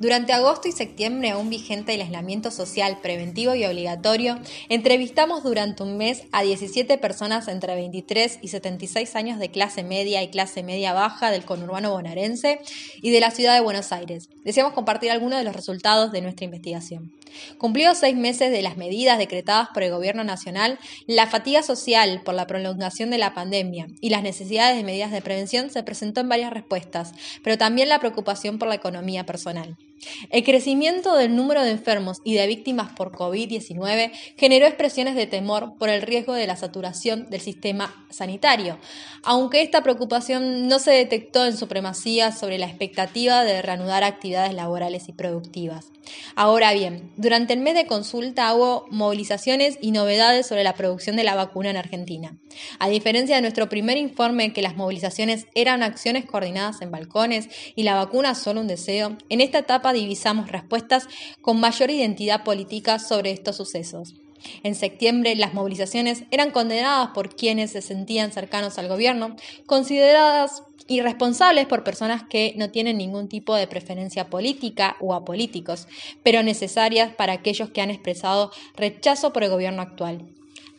Durante agosto y septiembre, aún vigente el aislamiento social preventivo y obligatorio, entrevistamos durante un mes a 17 personas entre 23 y 76 años de clase media y clase media baja del conurbano bonaerense y de la ciudad de Buenos Aires. Deseamos compartir algunos de los resultados de nuestra investigación. Cumplidos seis meses de las medidas decretadas por el Gobierno Nacional, la fatiga social por la prolongación de la pandemia y las necesidades de medidas de prevención se presentó en varias respuestas, pero también la preocupación por la economía personal. Bye. El crecimiento del número de enfermos y de víctimas por COVID-19 generó expresiones de temor por el riesgo de la saturación del sistema sanitario, aunque esta preocupación no se detectó en supremacía sobre la expectativa de reanudar actividades laborales y productivas. Ahora bien, durante el mes de consulta hubo movilizaciones y novedades sobre la producción de la vacuna en Argentina. A diferencia de nuestro primer informe que las movilizaciones eran acciones coordinadas en balcones y la vacuna solo un deseo, en esta etapa divisamos respuestas con mayor identidad política sobre estos sucesos. En septiembre, las movilizaciones eran condenadas por quienes se sentían cercanos al gobierno, consideradas irresponsables por personas que no tienen ningún tipo de preferencia política o a políticos, pero necesarias para aquellos que han expresado rechazo por el gobierno actual.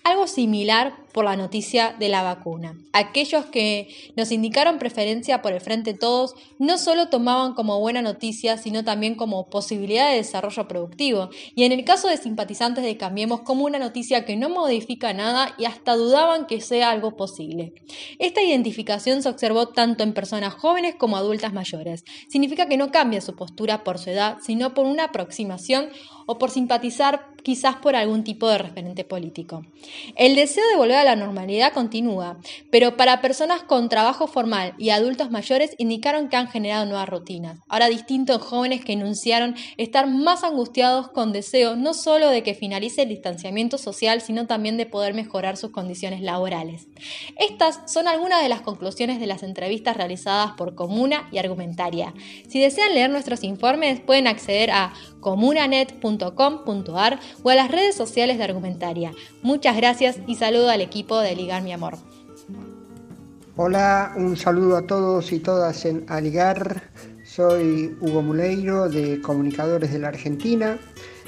Algo similar por la noticia de la vacuna. Aquellos que nos indicaron preferencia por el Frente Todos no solo tomaban como buena noticia, sino también como posibilidad de desarrollo productivo. Y en el caso de simpatizantes de Cambiemos, como una noticia que no modifica nada y hasta dudaban que sea algo posible. Esta identificación se observó tanto en personas jóvenes como adultas mayores. Significa que no cambia su postura por su edad, sino por una aproximación o por simpatizar quizás por algún tipo de referente político. El deseo de volver a la normalidad continúa, pero para personas con trabajo formal y adultos mayores indicaron que han generado nuevas rutinas. Ahora distintos jóvenes que enunciaron estar más angustiados con deseo no solo de que finalice el distanciamiento social, sino también de poder mejorar sus condiciones laborales. Estas son algunas de las conclusiones de las entrevistas realizadas por Comuna y Argumentaria. Si desean leer nuestros informes, pueden acceder a comunanet.com.ar o a las redes sociales de Argumentaria. Muchas gracias y saludo al equipo de Ligar Mi Amor. Hola, un saludo a todos y todas en Aligar. Soy Hugo Muleiro de Comunicadores de la Argentina.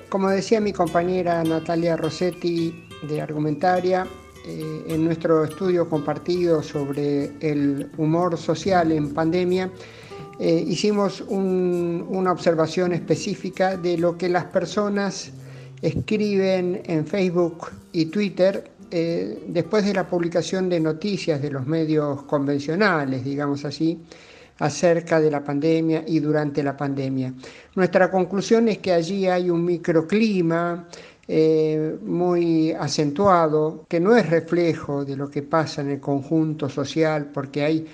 Como decía mi compañera Natalia Rossetti, de Argumentaria, eh, en nuestro estudio compartido sobre el humor social en pandemia, eh, hicimos una observación específica de lo que las personas escriben en Facebook y Twitter eh, después de la publicación de noticias de los medios convencionales, digamos así, acerca de la pandemia y durante la pandemia. Nuestra conclusión es que allí hay un microclima eh, muy acentuado, que no es reflejo de lo que pasa en el conjunto social, porque hay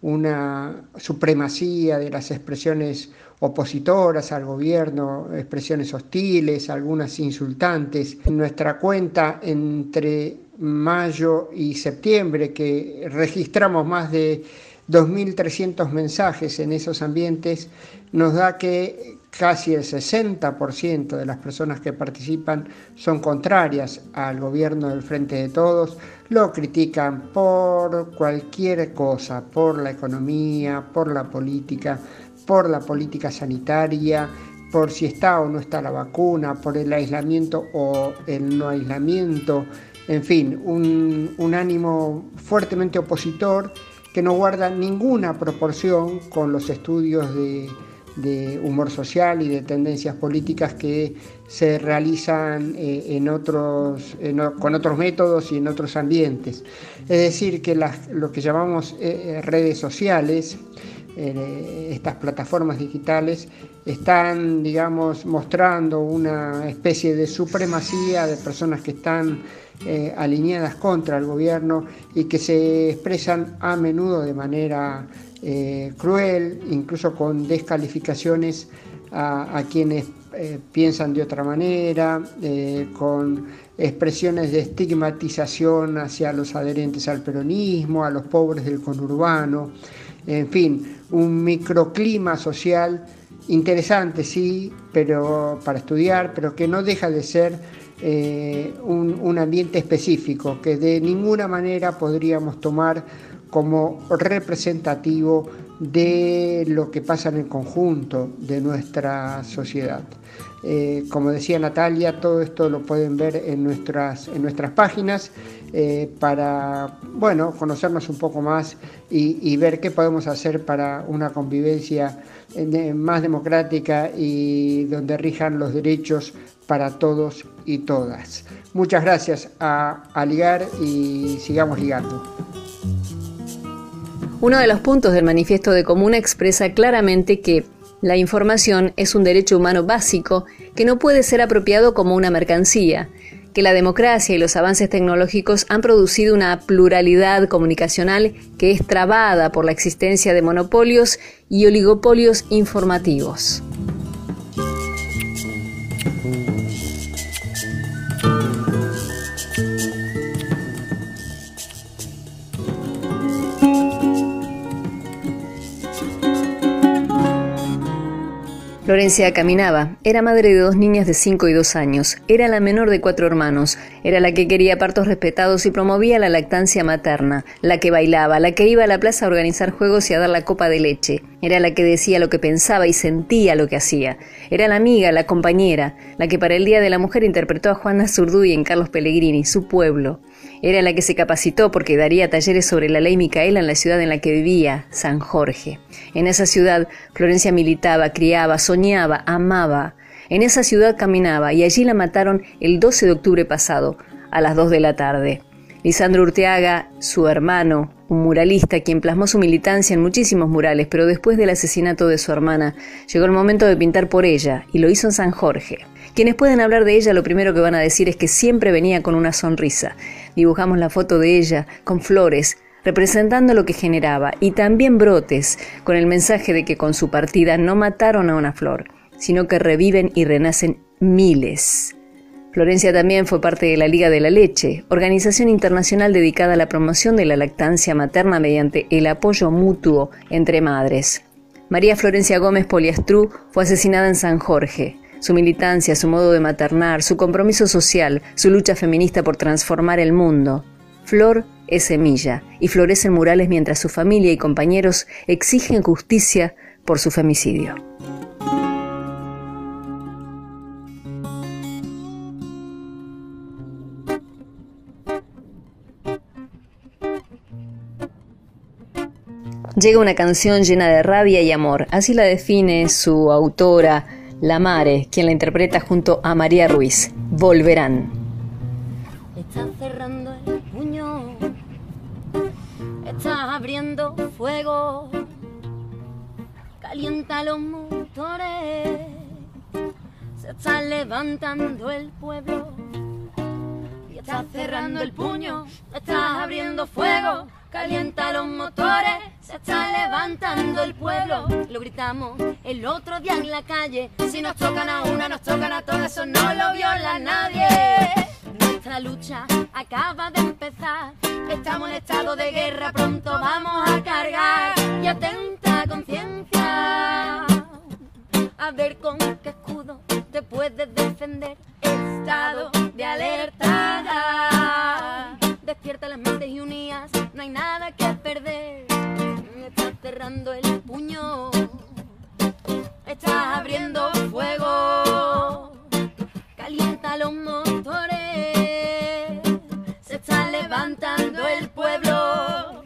una supremacía de las expresiones opositoras al gobierno, expresiones hostiles, algunas insultantes. Nuestra cuenta entre mayo y septiembre, que registramos más de 2.300 mensajes en esos ambientes, nos da que casi el 60% de las personas que participan son contrarias al gobierno del Frente de Todos, lo critican por cualquier cosa, por la economía, por la política, por la política sanitaria, por si está o no está la vacuna, por el aislamiento o el no aislamiento, en fin, un, ánimo fuertemente opositor que no guarda ninguna proporción con los estudios de, humor social y de tendencias políticas que se realizan eh, con otros métodos y en otros ambientes. Es decir, que lo que llamamos eh, eh, redes sociales, estas plataformas digitales, están, digamos, mostrando una especie de supremacía de personas que están eh, alineadas contra el gobierno y que se expresan a menudo de manera eh, cruel, incluso con descalificaciones a, quienes eh, piensan de otra manera, con expresiones de estigmatización hacia los adherentes al peronismo, a los pobres del conurbano, en fin, un microclima social interesante, sí, pero para estudiar, pero que no deja de ser eh, un, ambiente específico que de ninguna manera podríamos tomar como representativo de lo que pasa en el conjunto de nuestra sociedad. Eh, como decía Natalia, todo esto lo pueden ver en nuestras, en nuestras páginas eh, para bueno, conocernos un poco más y, y, ver qué podemos hacer para una convivencia más democrática y donde rijan los derechos para todos y todas. Muchas gracias a, Ligar y sigamos ligando. Uno de los puntos del manifiesto de Comuna expresa claramente que la información es un derecho humano básico que no puede ser apropiado como una mercancía, que la democracia y los avances tecnológicos han producido una pluralidad comunicacional que es trabada por la existencia de monopolios y oligopolios informativos. Florencia caminaba. Era madre de dos niñas de 5 y 2 años. Era la menor de cuatro hermanos. Era la que quería partos respetados y promovía la lactancia materna. La que bailaba, la que iba a la plaza a organizar juegos y a dar la copa de leche. Era la que decía lo que pensaba y sentía lo que hacía. Era la amiga, la compañera, la que para el Día de la Mujer interpretó a Juana Zurduy en Carlos Pellegrini, su pueblo. Era la que se capacitó porque daría talleres sobre la ley Micaela en la ciudad en la que vivía, San Jorge. En esa ciudad, Florencia militaba, criaba, soñaba, amaba. En esa ciudad caminaba y allí la mataron el 12 de octubre pasado, a las 2 de la tarde. Lisandro Urteaga, su hermano, un muralista quien plasmó su militancia en muchísimos murales, pero después del asesinato de su hermana, llegó el momento de pintar por ella y lo hizo en San Jorge. Quienes pueden hablar de ella lo primero que van a decir es que siempre venía con una sonrisa. Dibujamos la foto de ella con flores, representando lo que generaba, y también brotes, con el mensaje de que con su partida no mataron a una flor, sino que reviven y renacen miles. Florencia también fue parte de la Liga de la Leche, organización internacional dedicada a la promoción de la lactancia materna mediante el apoyo mutuo entre madres. María Florencia Gómez Poliastrú fue asesinada en San Jorge. Su militancia, su modo de maternar, su compromiso social, su lucha feminista por transformar el mundo. Flor es semilla y florecen murales mientras su familia y compañeros exigen justicia por su femicidio. Llega una canción llena de rabia y amor, así la define su autora la Mare, quien la interpreta junto a María Ruiz. Volverán. Estás cerrando el puño, estás abriendo fuego, calienta los motores, se está levantando el pueblo. Y estás cerrando el puño, estás abriendo fuego calienta los motores, se está levantando el pueblo. Lo gritamos el otro día en la calle. Si nos tocan a una, nos tocan a todas, eso no lo viola nadie. Nuestra lucha acaba de empezar. Estamos en estado de guerra, pronto vamos a cargar. Y atenta conciencia. A ver con qué escudo te puedes defender. Estado de alerta despierta las mentes y unidas, no hay nada que perder. Estás cerrando el puño, estás abriendo fuego, calienta los motores, se está levantando el pueblo.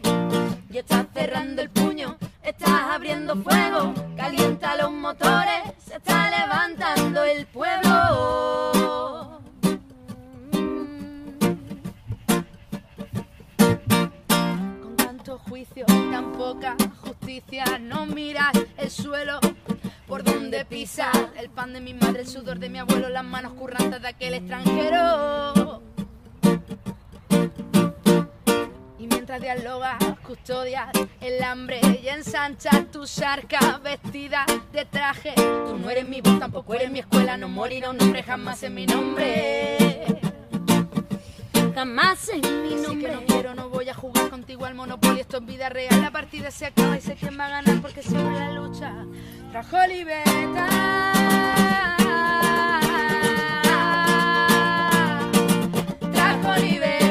Y estás cerrando el puño, estás abriendo fuego, calienta los motores, se está levantando el pueblo. No miras el suelo por donde pisa el pan de mi madre, el sudor de mi abuelo, las manos currantes de aquel extranjero. Y mientras dialogas, custodias el hambre y ensanchas tu arcas vestida de traje. Tú no eres mi voz, tampoco eres mi escuela, no morirá un hombre jamás en mi nombre jamás en mi nombre. que no quiero, no voy a jugar contigo al monopolio. Esto es vida real. La partida se acaba y sé quién va a ganar porque siempre la lucha trajo libertad. Trajo libertad.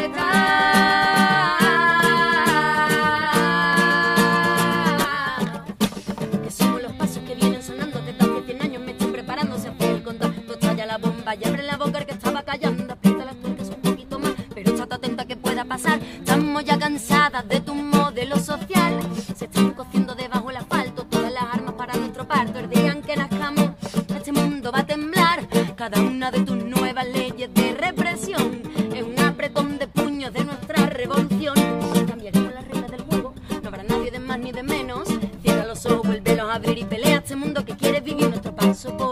Estamos ya cansadas de tu modelo social. Se están cociendo debajo del asfalto todas las armas para nuestro parto. El día en que nazcamos, este mundo va a temblar. Cada una de tus nuevas leyes de represión es un apretón de puños de nuestra revolución. Cambiaremos las reglas del juego, no habrá nadie de más ni de menos. Cierra los ojos, vuélvelos a abrir y pelea este mundo que quiere vivir nuestro paso por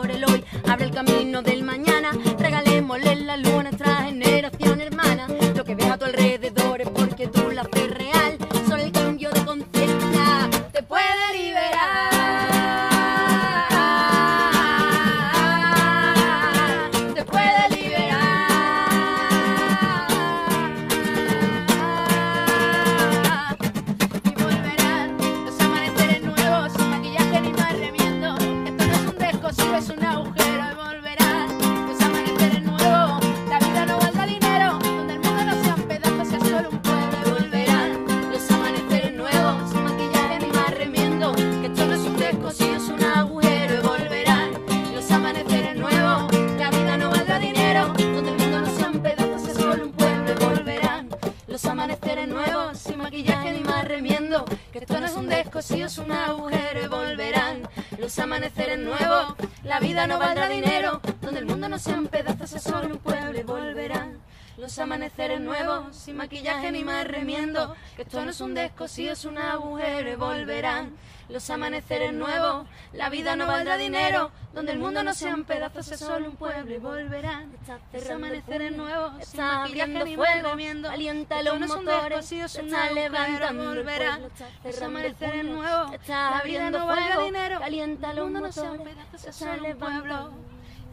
sin maquillaje ni más remiendo. Que esto no es un descosido, es un agujero. Y volverán los amaneceres nuevos. La vida no valdrá dinero, donde el mundo no sean pedazos, es solo un pueblo. Y volverán los amaneceres nuevos, sin maquillaje ni más remiendo. Alienta los motores, está levantando volverán los amaneceres nuevos. Está abriendo fuego, dinero. Calienta los motores, está levantando.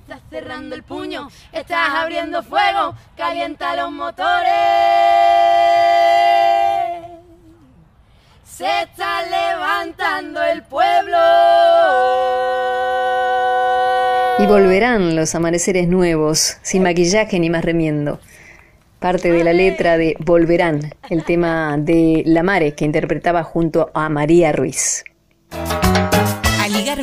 Estás cerrando el puño, estás abriendo fuego, calienta los motores. Se está levantando el pueblo. Y volverán los amaneceres nuevos, sin maquillaje ni más remiendo. Parte de la letra de Volverán, el tema de La Mare que interpretaba junto a María Ruiz.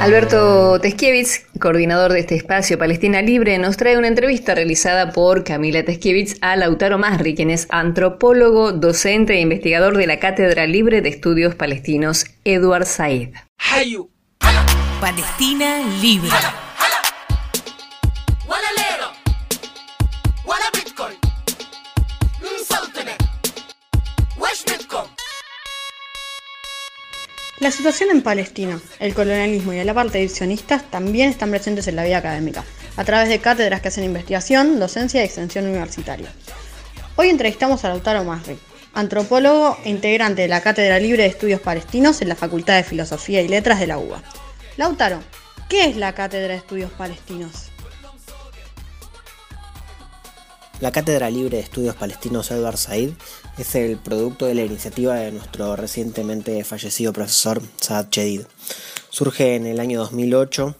Alberto Teskiewicz, coordinador de este espacio Palestina Libre, nos trae una entrevista realizada por Camila Teskiewicz a Lautaro Masri, quien es antropólogo, docente e investigador de la Cátedra Libre de Estudios Palestinos Eduard Said. Palestina Libre. La situación en Palestina, el colonialismo y el apartheid sionistas también están presentes en la vida académica, a través de cátedras que hacen investigación, docencia y extensión universitaria. Hoy entrevistamos a Lautaro Masri, antropólogo e integrante de la Cátedra Libre de Estudios Palestinos en la Facultad de Filosofía y Letras de la UBA. Lautaro, ¿qué es la Cátedra de Estudios Palestinos? La Cátedra Libre de Estudios Palestinos Edward Said es el producto de la iniciativa de nuestro recientemente fallecido profesor Saad Chedid. Surge en el año 2008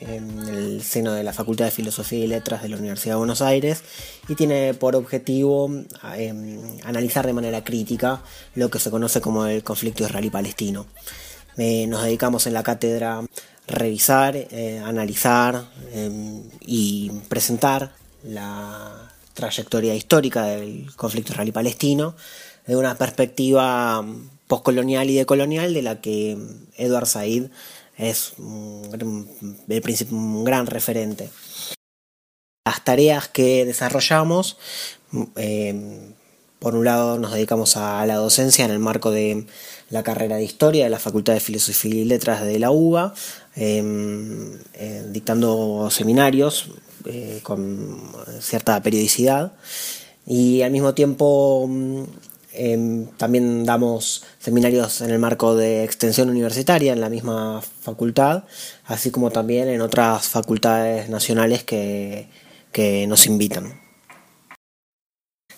en el seno de la Facultad de Filosofía y Letras de la Universidad de Buenos Aires y tiene por objetivo eh, analizar de manera crítica lo que se conoce como el conflicto israelí-palestino. Eh, nos dedicamos en la cátedra a revisar, eh, analizar y presentar la trayectoria histórica del conflicto israelí-palestino, de una perspectiva postcolonial y decolonial de la que Edward Said es un, un gran referente. Las tareas que desarrollamos, eh, por un lado nos dedicamos a la docencia en el marco de la carrera de historia de la Facultad de Filosofía y Letras de la UBA, eh, eh, dictando seminarios eh, con cierta periodicidad y al mismo tiempo em, también damos seminarios en el marco de extensión universitaria en la misma facultad, así como también en otras facultades nacionales que, que nos invitan.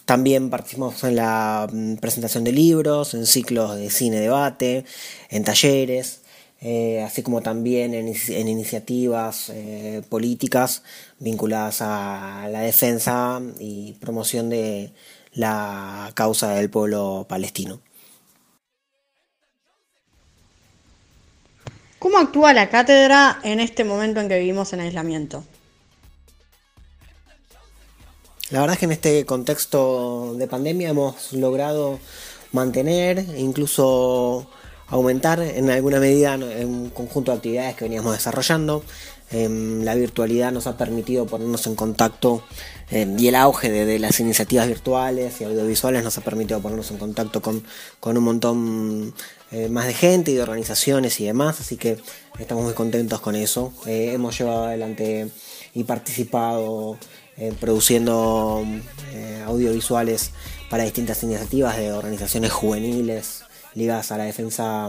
También participamos en la mm, presentación de libros, en ciclos de cine debate, en talleres, eh, así como también en, iniciativas eh, políticas vinculadas a la defensa y promoción de la causa del pueblo palestino. ¿Cómo actúa la cátedra en este momento en que vivimos en aislamiento? La verdad es que en este contexto de pandemia hemos logrado mantener, incluso aumentar en alguna medida en un conjunto de actividades que veníamos desarrollando. Em, la virtualidad nos ha permitido ponernos en contacto em, y el auge de, las iniciativas virtuales y audiovisuales nos ha permitido ponernos en contacto con, un montón eh, más de gente y de organizaciones y demás, así que estamos muy contentos con eso. Eh, hemos llevado adelante y participado eh, produciendo audiovisuales para distintas iniciativas de organizaciones juveniles, ligadas a la defensa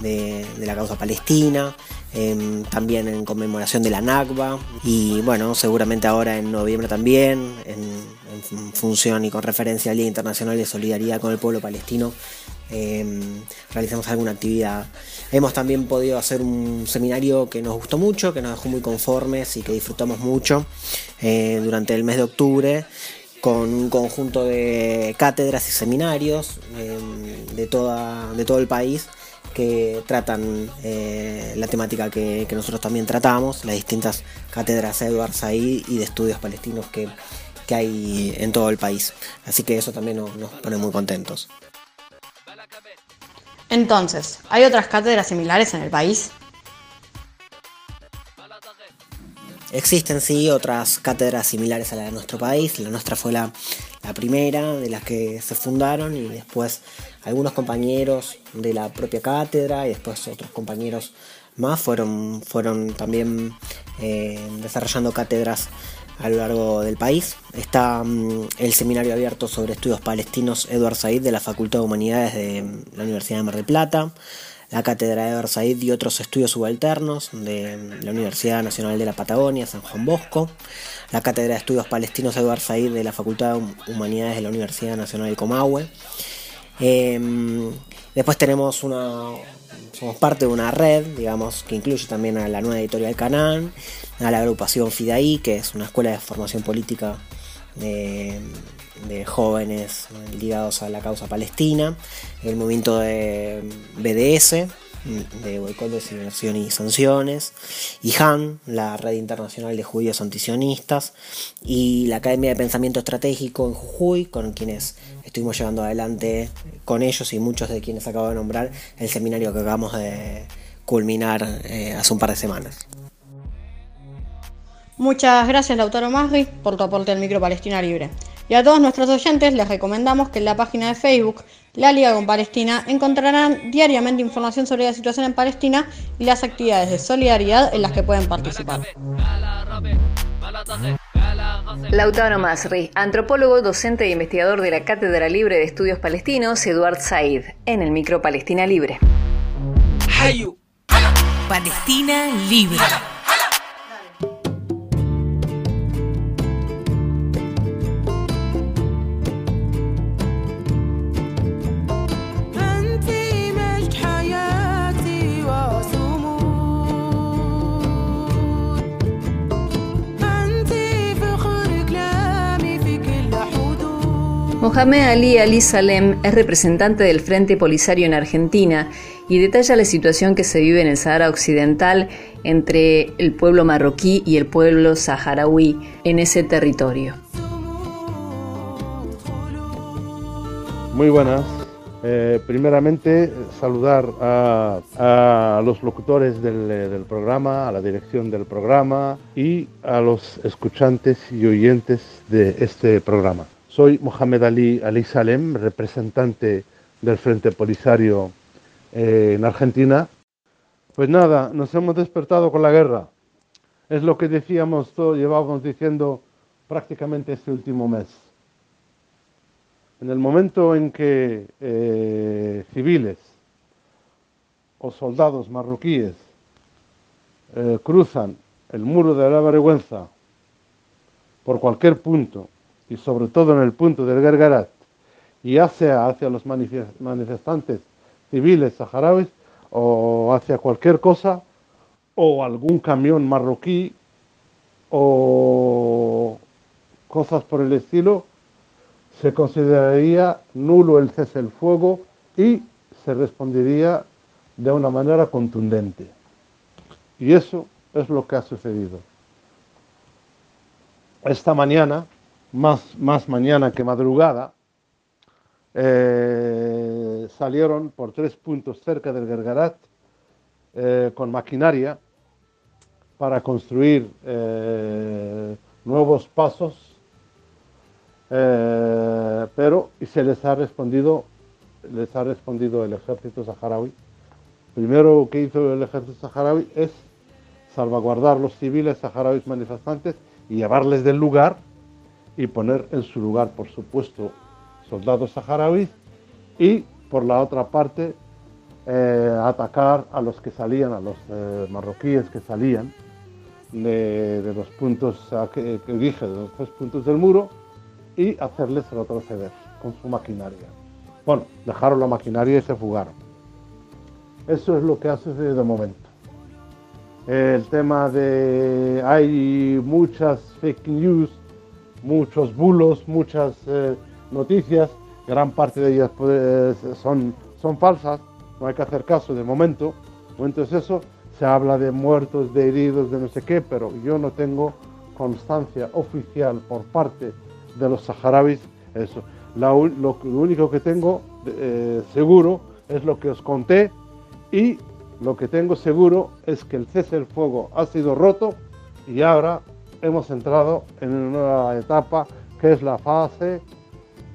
de, la causa palestina, em, también en conmemoración de la Nakba y bueno, seguramente ahora en noviembre también, en, función y con referencia al Día Internacional de Solidaridad con el Pueblo Palestino, em, realizamos alguna actividad. Hemos también podido hacer un seminario que nos gustó mucho, que nos dejó muy conformes y que disfrutamos mucho eh, durante el mes de octubre con un conjunto de cátedras y seminarios em, de, toda, de todo el país que tratan eh, la temática que, nosotros también tratamos, las distintas cátedras Edward Said y de estudios palestinos que, hay en todo el país. Así que eso también nos pone muy contentos. Entonces, ¿hay otras cátedras similares en el país? Existen sí otras cátedras similares a la de nuestro país, la nuestra fue la, primera de las que se fundaron y después algunos compañeros de la propia cátedra y después otros compañeros más fueron, fueron también eh, desarrollando cátedras a lo largo del país. Está mm, el seminario abierto sobre estudios palestinos Eduard Said de la Facultad de Humanidades de la Universidad de Mar del Plata la Cátedra de Versailles y otros estudios subalternos de la Universidad Nacional de la Patagonia, San Juan Bosco, la Cátedra de Estudios Palestinos de Versailles de la Facultad de Humanidades de la Universidad Nacional de Comahue. Em, después tenemos una somos parte de una red, digamos, que incluye también a la nueva editorial Canán, a la agrupación FIDAI, que es una escuela de formación política de, de jóvenes ligados a la causa palestina, el movimiento de BDS, de boicot, designación y sanciones, y Han, la red internacional de judíos antisionistas, y la Academia de Pensamiento Estratégico en Jujuy, con quienes estuvimos llevando adelante con ellos y muchos de quienes acabo de nombrar el seminario que acabamos de culminar eh, hace un par de semanas. Muchas gracias Lautaro Magri por tu aporte al micro Palestina Libre. Y a todos nuestros oyentes les recomendamos que en la página de Facebook La Liga con Palestina encontrarán diariamente información sobre la situación en Palestina y las actividades de solidaridad en las que pueden participar. Lautaro Masri, antropólogo, docente e investigador de la Cátedra Libre de Estudios Palestinos, Eduard Said, en el micro Palestina Libre. Palestina Libre. Mohamed Ali Ali Salem es representante del Frente Polisario en Argentina y detalla la situación que se vive en el Sahara Occidental entre el pueblo marroquí y el pueblo saharaui en ese territorio. Muy buenas. Eh, primeramente, saludar a, los locutores eh, del programa, a la dirección del programa y a los escuchantes y oyentes de este programa. Soy Mohamed Ali Ali Salem, representante del Frente Polisario eh, en Argentina. Pues nada, nos hemos despertado con la guerra. Es lo que decíamos, todo, llevábamos diciendo prácticamente este último mes. En el momento en que eh, civiles o soldados marroquíes eh, cruzan el muro de la vergüenza por cualquier punto y sobre todo en el punto del Gergarat y hacia, los manife- manifestantes civiles saharauis o hacia cualquier cosa o algún camión marroquí o cosas por el estilo, se consideraría nulo el cese el fuego y se respondería de una manera contundente. Y eso es lo que ha sucedido. Esta mañana, más, más mañana que madrugada, eh, salieron por tres puntos cerca del Gergarat eh, con maquinaria para construir eh, nuevos pasos, eh, pero y se les ha respondido, les ha respondido el ejército saharaui. Primero que hizo el ejército saharaui es salvaguardar los civiles saharauis manifestantes y llevarles del lugar y poner en su lugar, por supuesto, soldados saharauis y por la otra parte eh, atacar a los que salían, a los eh, marroquíes que salían de, de los puntos que, que dije, de los tres puntos del muro y hacerles retroceder con su maquinaria. Bueno, dejaron la maquinaria y se fugaron. Eso es lo que ha sucedido de momento. El tema de hay muchas fake news, muchos bulos, muchas eh, noticias, gran parte de ellas pues, son, son falsas, no hay que hacer caso de momento. De momento es eso, se habla de muertos, de heridos, de no sé qué, pero yo no tengo constancia oficial por parte de los saharauis eso. La lo, lo único que tengo eh, seguro es lo que os conté y lo que tengo seguro es que el cese del fuego ha sido roto y ahora hemos entrado en una nueva etapa que es la fase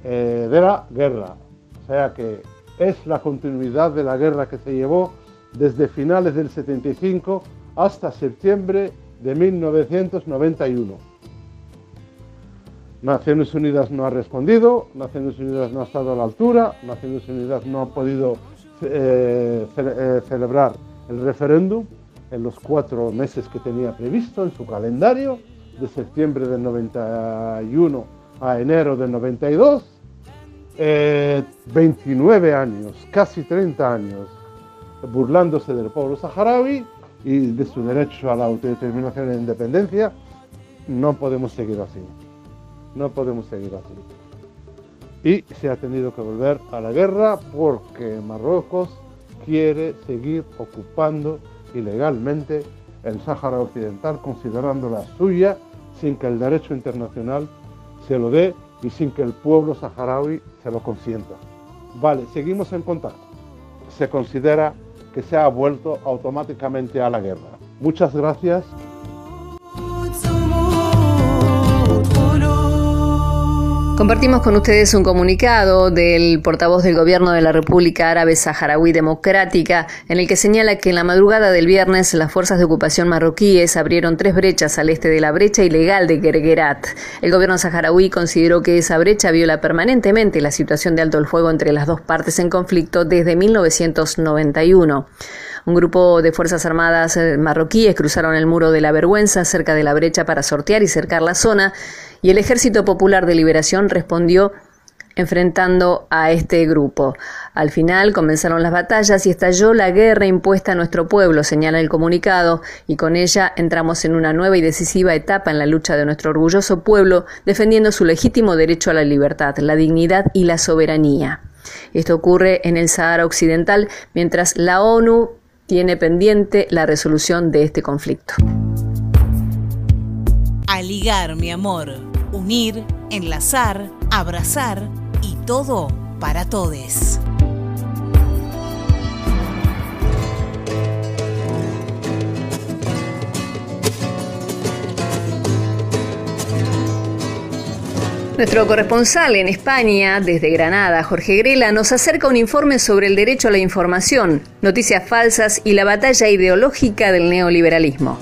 eh, de la guerra. O sea que es la continuidad de la guerra que se llevó desde finales del 75 hasta septiembre de 1991. Naciones Unidas no ha respondido, Naciones Unidas no ha estado a la altura, Naciones Unidas no ha podido eh, eh, celebrar el referéndum en los cuatro meses que tenía previsto en su calendario, de septiembre del 91 a enero del 92. Eh, 29 años, casi 30 años, burlándose del pueblo saharaui y de su derecho a la autodeterminación e independencia. No podemos seguir así. No podemos seguir así. Y se ha tenido que volver a la guerra porque Marruecos quiere seguir ocupando ilegalmente el Sáhara Occidental, considerándola suya, sin que el derecho internacional se lo dé y sin que el pueblo saharaui se lo consienta. Vale, seguimos en contacto. Se considera que se ha vuelto automáticamente a la guerra. Muchas gracias. Compartimos con ustedes un comunicado del portavoz del Gobierno de la República Árabe Saharaui Democrática, en el que señala que en la madrugada del viernes las fuerzas de ocupación marroquíes abrieron tres brechas al este de la brecha ilegal de Gergerat. El gobierno saharaui consideró que esa brecha viola permanentemente la situación de alto el fuego entre las dos partes en conflicto desde 1991. Un grupo de Fuerzas Armadas eh, marroquíes cruzaron el muro de la vergüenza cerca de la brecha para sortear y cercar la zona y el Ejército Popular de Liberación respondió enfrentando a este grupo. Al final comenzaron las batallas y estalló la guerra impuesta a nuestro pueblo, señala el comunicado, y con ella entramos en una nueva y decisiva etapa en la lucha de nuestro orgulloso pueblo, defendiendo su legítimo derecho a la libertad, la dignidad y la soberanía. Esto ocurre en el Sahara Occidental, mientras la ONU tiene pendiente la resolución de este conflicto. Aligar, mi amor. Unir, enlazar, abrazar y todo para todes. Nuestro corresponsal en España, desde Granada, Jorge Grela, nos acerca un informe sobre el derecho a la información, noticias falsas y la batalla ideológica del neoliberalismo.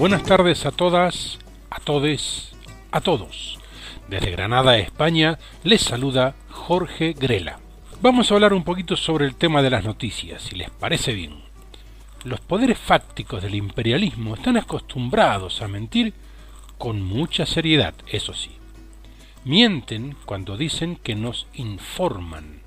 Buenas tardes a todas, a todes, a todos. Desde Granada, España, les saluda Jorge Grela. Vamos a hablar un poquito sobre el tema de las noticias, si les parece bien. Los poderes fácticos del imperialismo están acostumbrados a mentir con mucha seriedad, eso sí. Mienten cuando dicen que nos informan.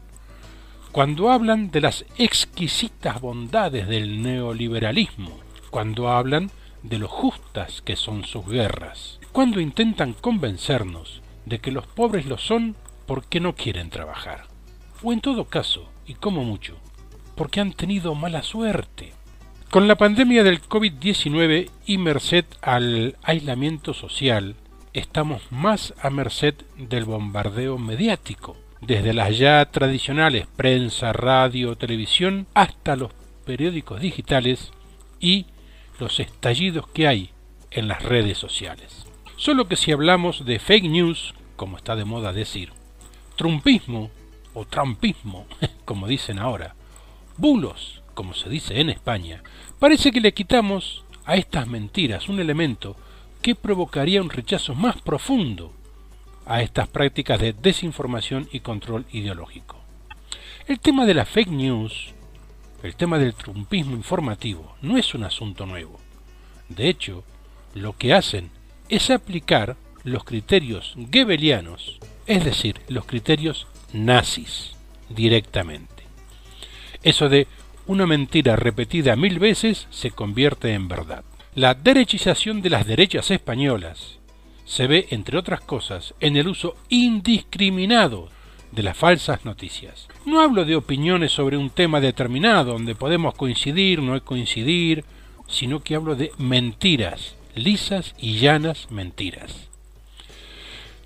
Cuando hablan de las exquisitas bondades del neoliberalismo. Cuando hablan de lo justas que son sus guerras. Cuando intentan convencernos de que los pobres lo son porque no quieren trabajar. O en todo caso, y como mucho, porque han tenido mala suerte. Con la pandemia del COVID-19 y merced al aislamiento social, estamos más a merced del bombardeo mediático, desde las ya tradicionales prensa, radio, televisión, hasta los periódicos digitales y los estallidos que hay en las redes sociales. Solo que si hablamos de fake news, como está de moda decir, trumpismo o trampismo, [laughs] como dicen ahora, bulos, como se dice en España, parece que le quitamos a estas mentiras un elemento que provocaría un rechazo más profundo a estas prácticas de desinformación y control ideológico. El tema de la fake news, el tema del trumpismo informativo, no es un asunto nuevo. De hecho, lo que hacen es aplicar los criterios gebelianos, es decir, los criterios nazis, directamente. Eso de una mentira repetida mil veces se convierte en verdad. La derechización de las derechas españolas se ve, entre otras cosas, en el uso indiscriminado de las falsas noticias. No hablo de opiniones sobre un tema determinado donde podemos coincidir, no coincidir, sino que hablo de mentiras, lisas y llanas mentiras.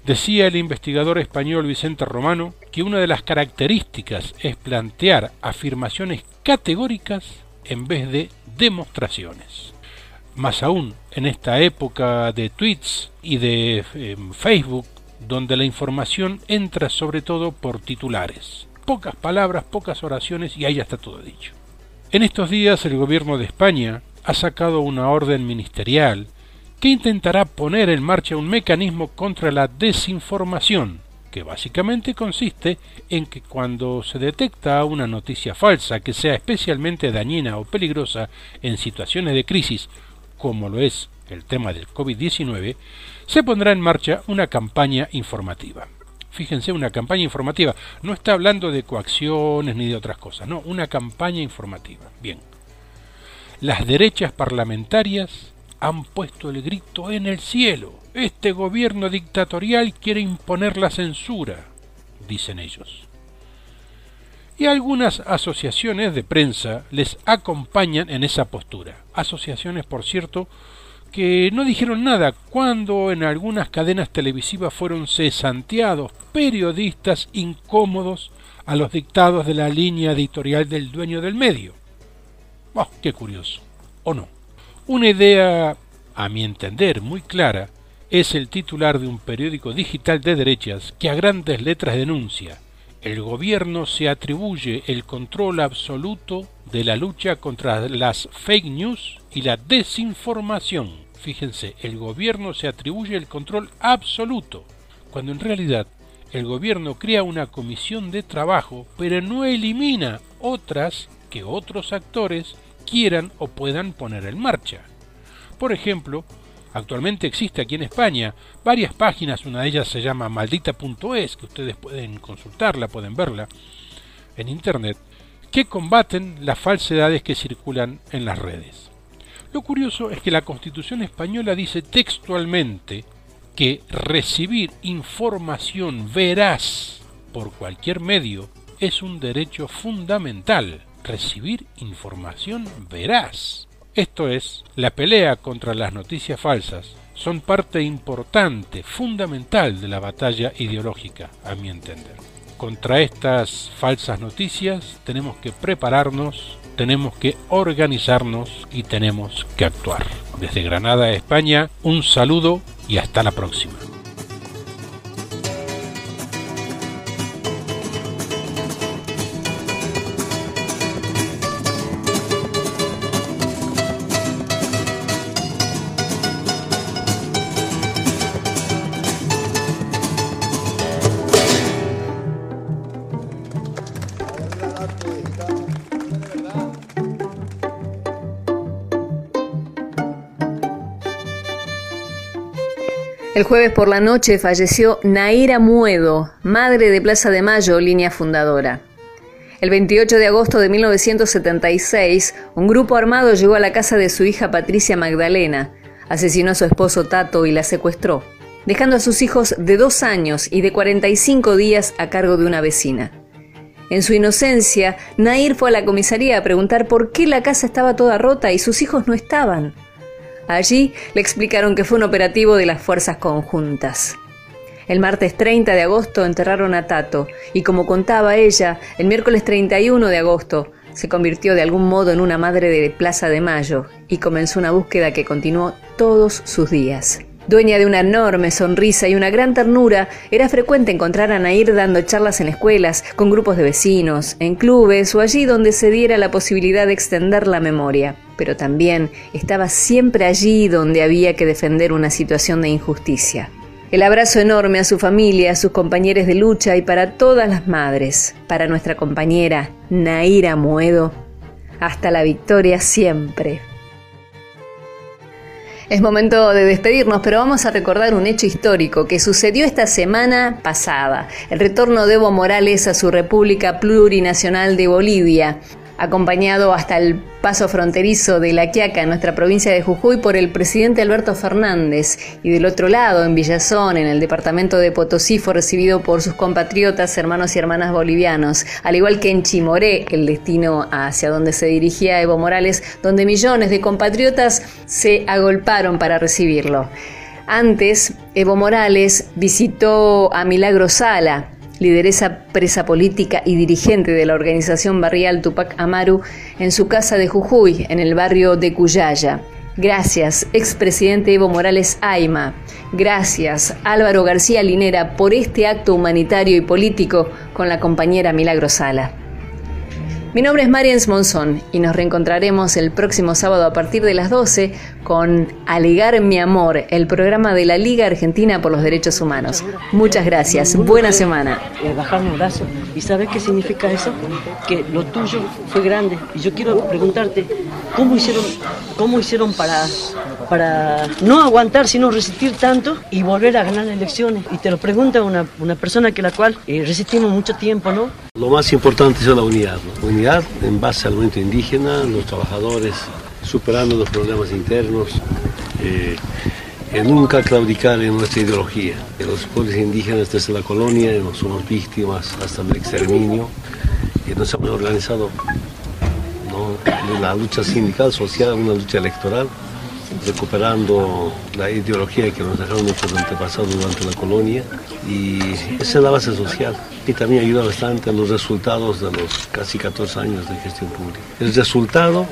Decía el investigador español Vicente Romano que una de las características es plantear afirmaciones categóricas en vez de demostraciones. Más aún en esta época de tweets y de eh, Facebook, donde la información entra sobre todo por titulares. Pocas palabras, pocas oraciones y ahí ya está todo dicho. En estos días el gobierno de España ha sacado una orden ministerial que intentará poner en marcha un mecanismo contra la desinformación, que básicamente consiste en que cuando se detecta una noticia falsa que sea especialmente dañina o peligrosa en situaciones de crisis, como lo es el tema del COVID-19, se pondrá en marcha una campaña informativa. Fíjense, una campaña informativa. No está hablando de coacciones ni de otras cosas, no, una campaña informativa. Bien. Las derechas parlamentarias han puesto el grito en el cielo. Este gobierno dictatorial quiere imponer la censura, dicen ellos. Y algunas asociaciones de prensa les acompañan en esa postura. Asociaciones, por cierto, que no dijeron nada cuando en algunas cadenas televisivas fueron cesanteados periodistas incómodos a los dictados de la línea editorial del dueño del medio. Oh, qué curioso, ¿o no? Una idea, a mi entender, muy clara, es el titular de un periódico digital de derechas que a grandes letras denuncia el gobierno se atribuye el control absoluto de la lucha contra las fake news y la desinformación. Fíjense, el gobierno se atribuye el control absoluto, cuando en realidad el gobierno crea una comisión de trabajo, pero no elimina otras que otros actores quieran o puedan poner en marcha. Por ejemplo, Actualmente existe aquí en España varias páginas, una de ellas se llama maldita.es, que ustedes pueden consultarla, pueden verla en internet, que combaten las falsedades que circulan en las redes. Lo curioso es que la Constitución española dice textualmente que recibir información veraz por cualquier medio es un derecho fundamental. Recibir información veraz. Esto es, la pelea contra las noticias falsas son parte importante, fundamental de la batalla ideológica, a mi entender. Contra estas falsas noticias tenemos que prepararnos, tenemos que organizarnos y tenemos que actuar. Desde Granada, España, un saludo y hasta la próxima. El jueves por la noche falleció Naira Muedo, madre de Plaza de Mayo, línea fundadora. El 28 de agosto de 1976, un grupo armado llegó a la casa de su hija Patricia Magdalena, asesinó a su esposo Tato y la secuestró, dejando a sus hijos de dos años y de 45 días a cargo de una vecina. En su inocencia, Nair fue a la comisaría a preguntar por qué la casa estaba toda rota y sus hijos no estaban. Allí le explicaron que fue un operativo de las fuerzas conjuntas. El martes 30 de agosto enterraron a Tato y como contaba ella, el miércoles 31 de agosto se convirtió de algún modo en una madre de Plaza de Mayo y comenzó una búsqueda que continuó todos sus días. Dueña de una enorme sonrisa y una gran ternura, era frecuente encontrar a Nair dando charlas en escuelas, con grupos de vecinos, en clubes o allí donde se diera la posibilidad de extender la memoria. Pero también estaba siempre allí donde había que defender una situación de injusticia. El abrazo enorme a su familia, a sus compañeros de lucha y para todas las madres, para nuestra compañera Naira Muedo. Hasta la victoria siempre. Es momento de despedirnos, pero vamos a recordar un hecho histórico que sucedió esta semana pasada, el retorno de Evo Morales a su República Plurinacional de Bolivia, acompañado hasta el paso fronterizo de La Quiaca, en nuestra provincia de Jujuy, por el presidente Alberto Fernández. Y del otro lado, en Villazón, en el departamento de Potosí, fue recibido por sus compatriotas, hermanos y hermanas bolivianos, al igual que en Chimoré, el destino hacia donde se dirigía Evo Morales, donde millones de compatriotas se agolparon para recibirlo. Antes, Evo Morales visitó a Milagro Sala, lideresa presa política y dirigente de la organización barrial Tupac Amaru, en su casa de Jujuy, en el barrio de Cuyaya. Gracias, expresidente Evo Morales Aima. Gracias, Álvaro García Linera, por este acto humanitario y político con la compañera Milagro Sala. Mi nombre es Mariens Monzón y nos reencontraremos el próximo sábado a partir de las 12 con Aligar mi amor, el programa de la Liga Argentina por los Derechos Humanos. Muchas gracias. Buena semana. Eh, bajar los brazos. ¿Y sabes qué significa eso? Que lo tuyo fue grande. Y yo quiero preguntarte, ¿cómo hicieron, cómo hicieron para, para no aguantar, sino resistir tanto y volver a ganar elecciones? Y te lo pregunta una, una persona que la cual eh, resistimos mucho tiempo, ¿no? Lo más importante es la unidad, ¿no? unidad en base al movimiento indígena, los trabajadores superando los problemas internos, eh, eh, nunca claudicar en nuestra ideología. Los pueblos indígenas desde la colonia somos víctimas hasta el exterminio y nos hemos organizado ¿no? en la lucha sindical, social, una lucha electoral, recuperando la ideología que nos dejaron nuestros antepasados durante la colonia y esa es la base social y también ayuda bastante a los resultados de los casi 14 años de gestión pública. El resultado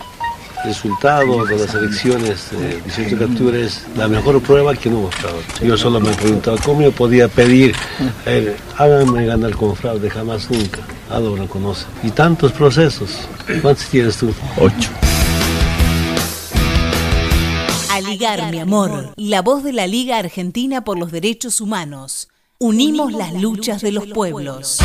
resultado de las elecciones de 18 de octubre es la mejor prueba que no hubo fraude. Yo solo me preguntaba cómo yo podía pedir, eh, háganme ganar con fraude, jamás nunca. Algo lo conoce. Y tantos procesos. ¿Cuántos tienes tú? Ocho. Aligar, mi amor, la voz de la Liga Argentina por los Derechos Humanos. Unimos las luchas de los pueblos.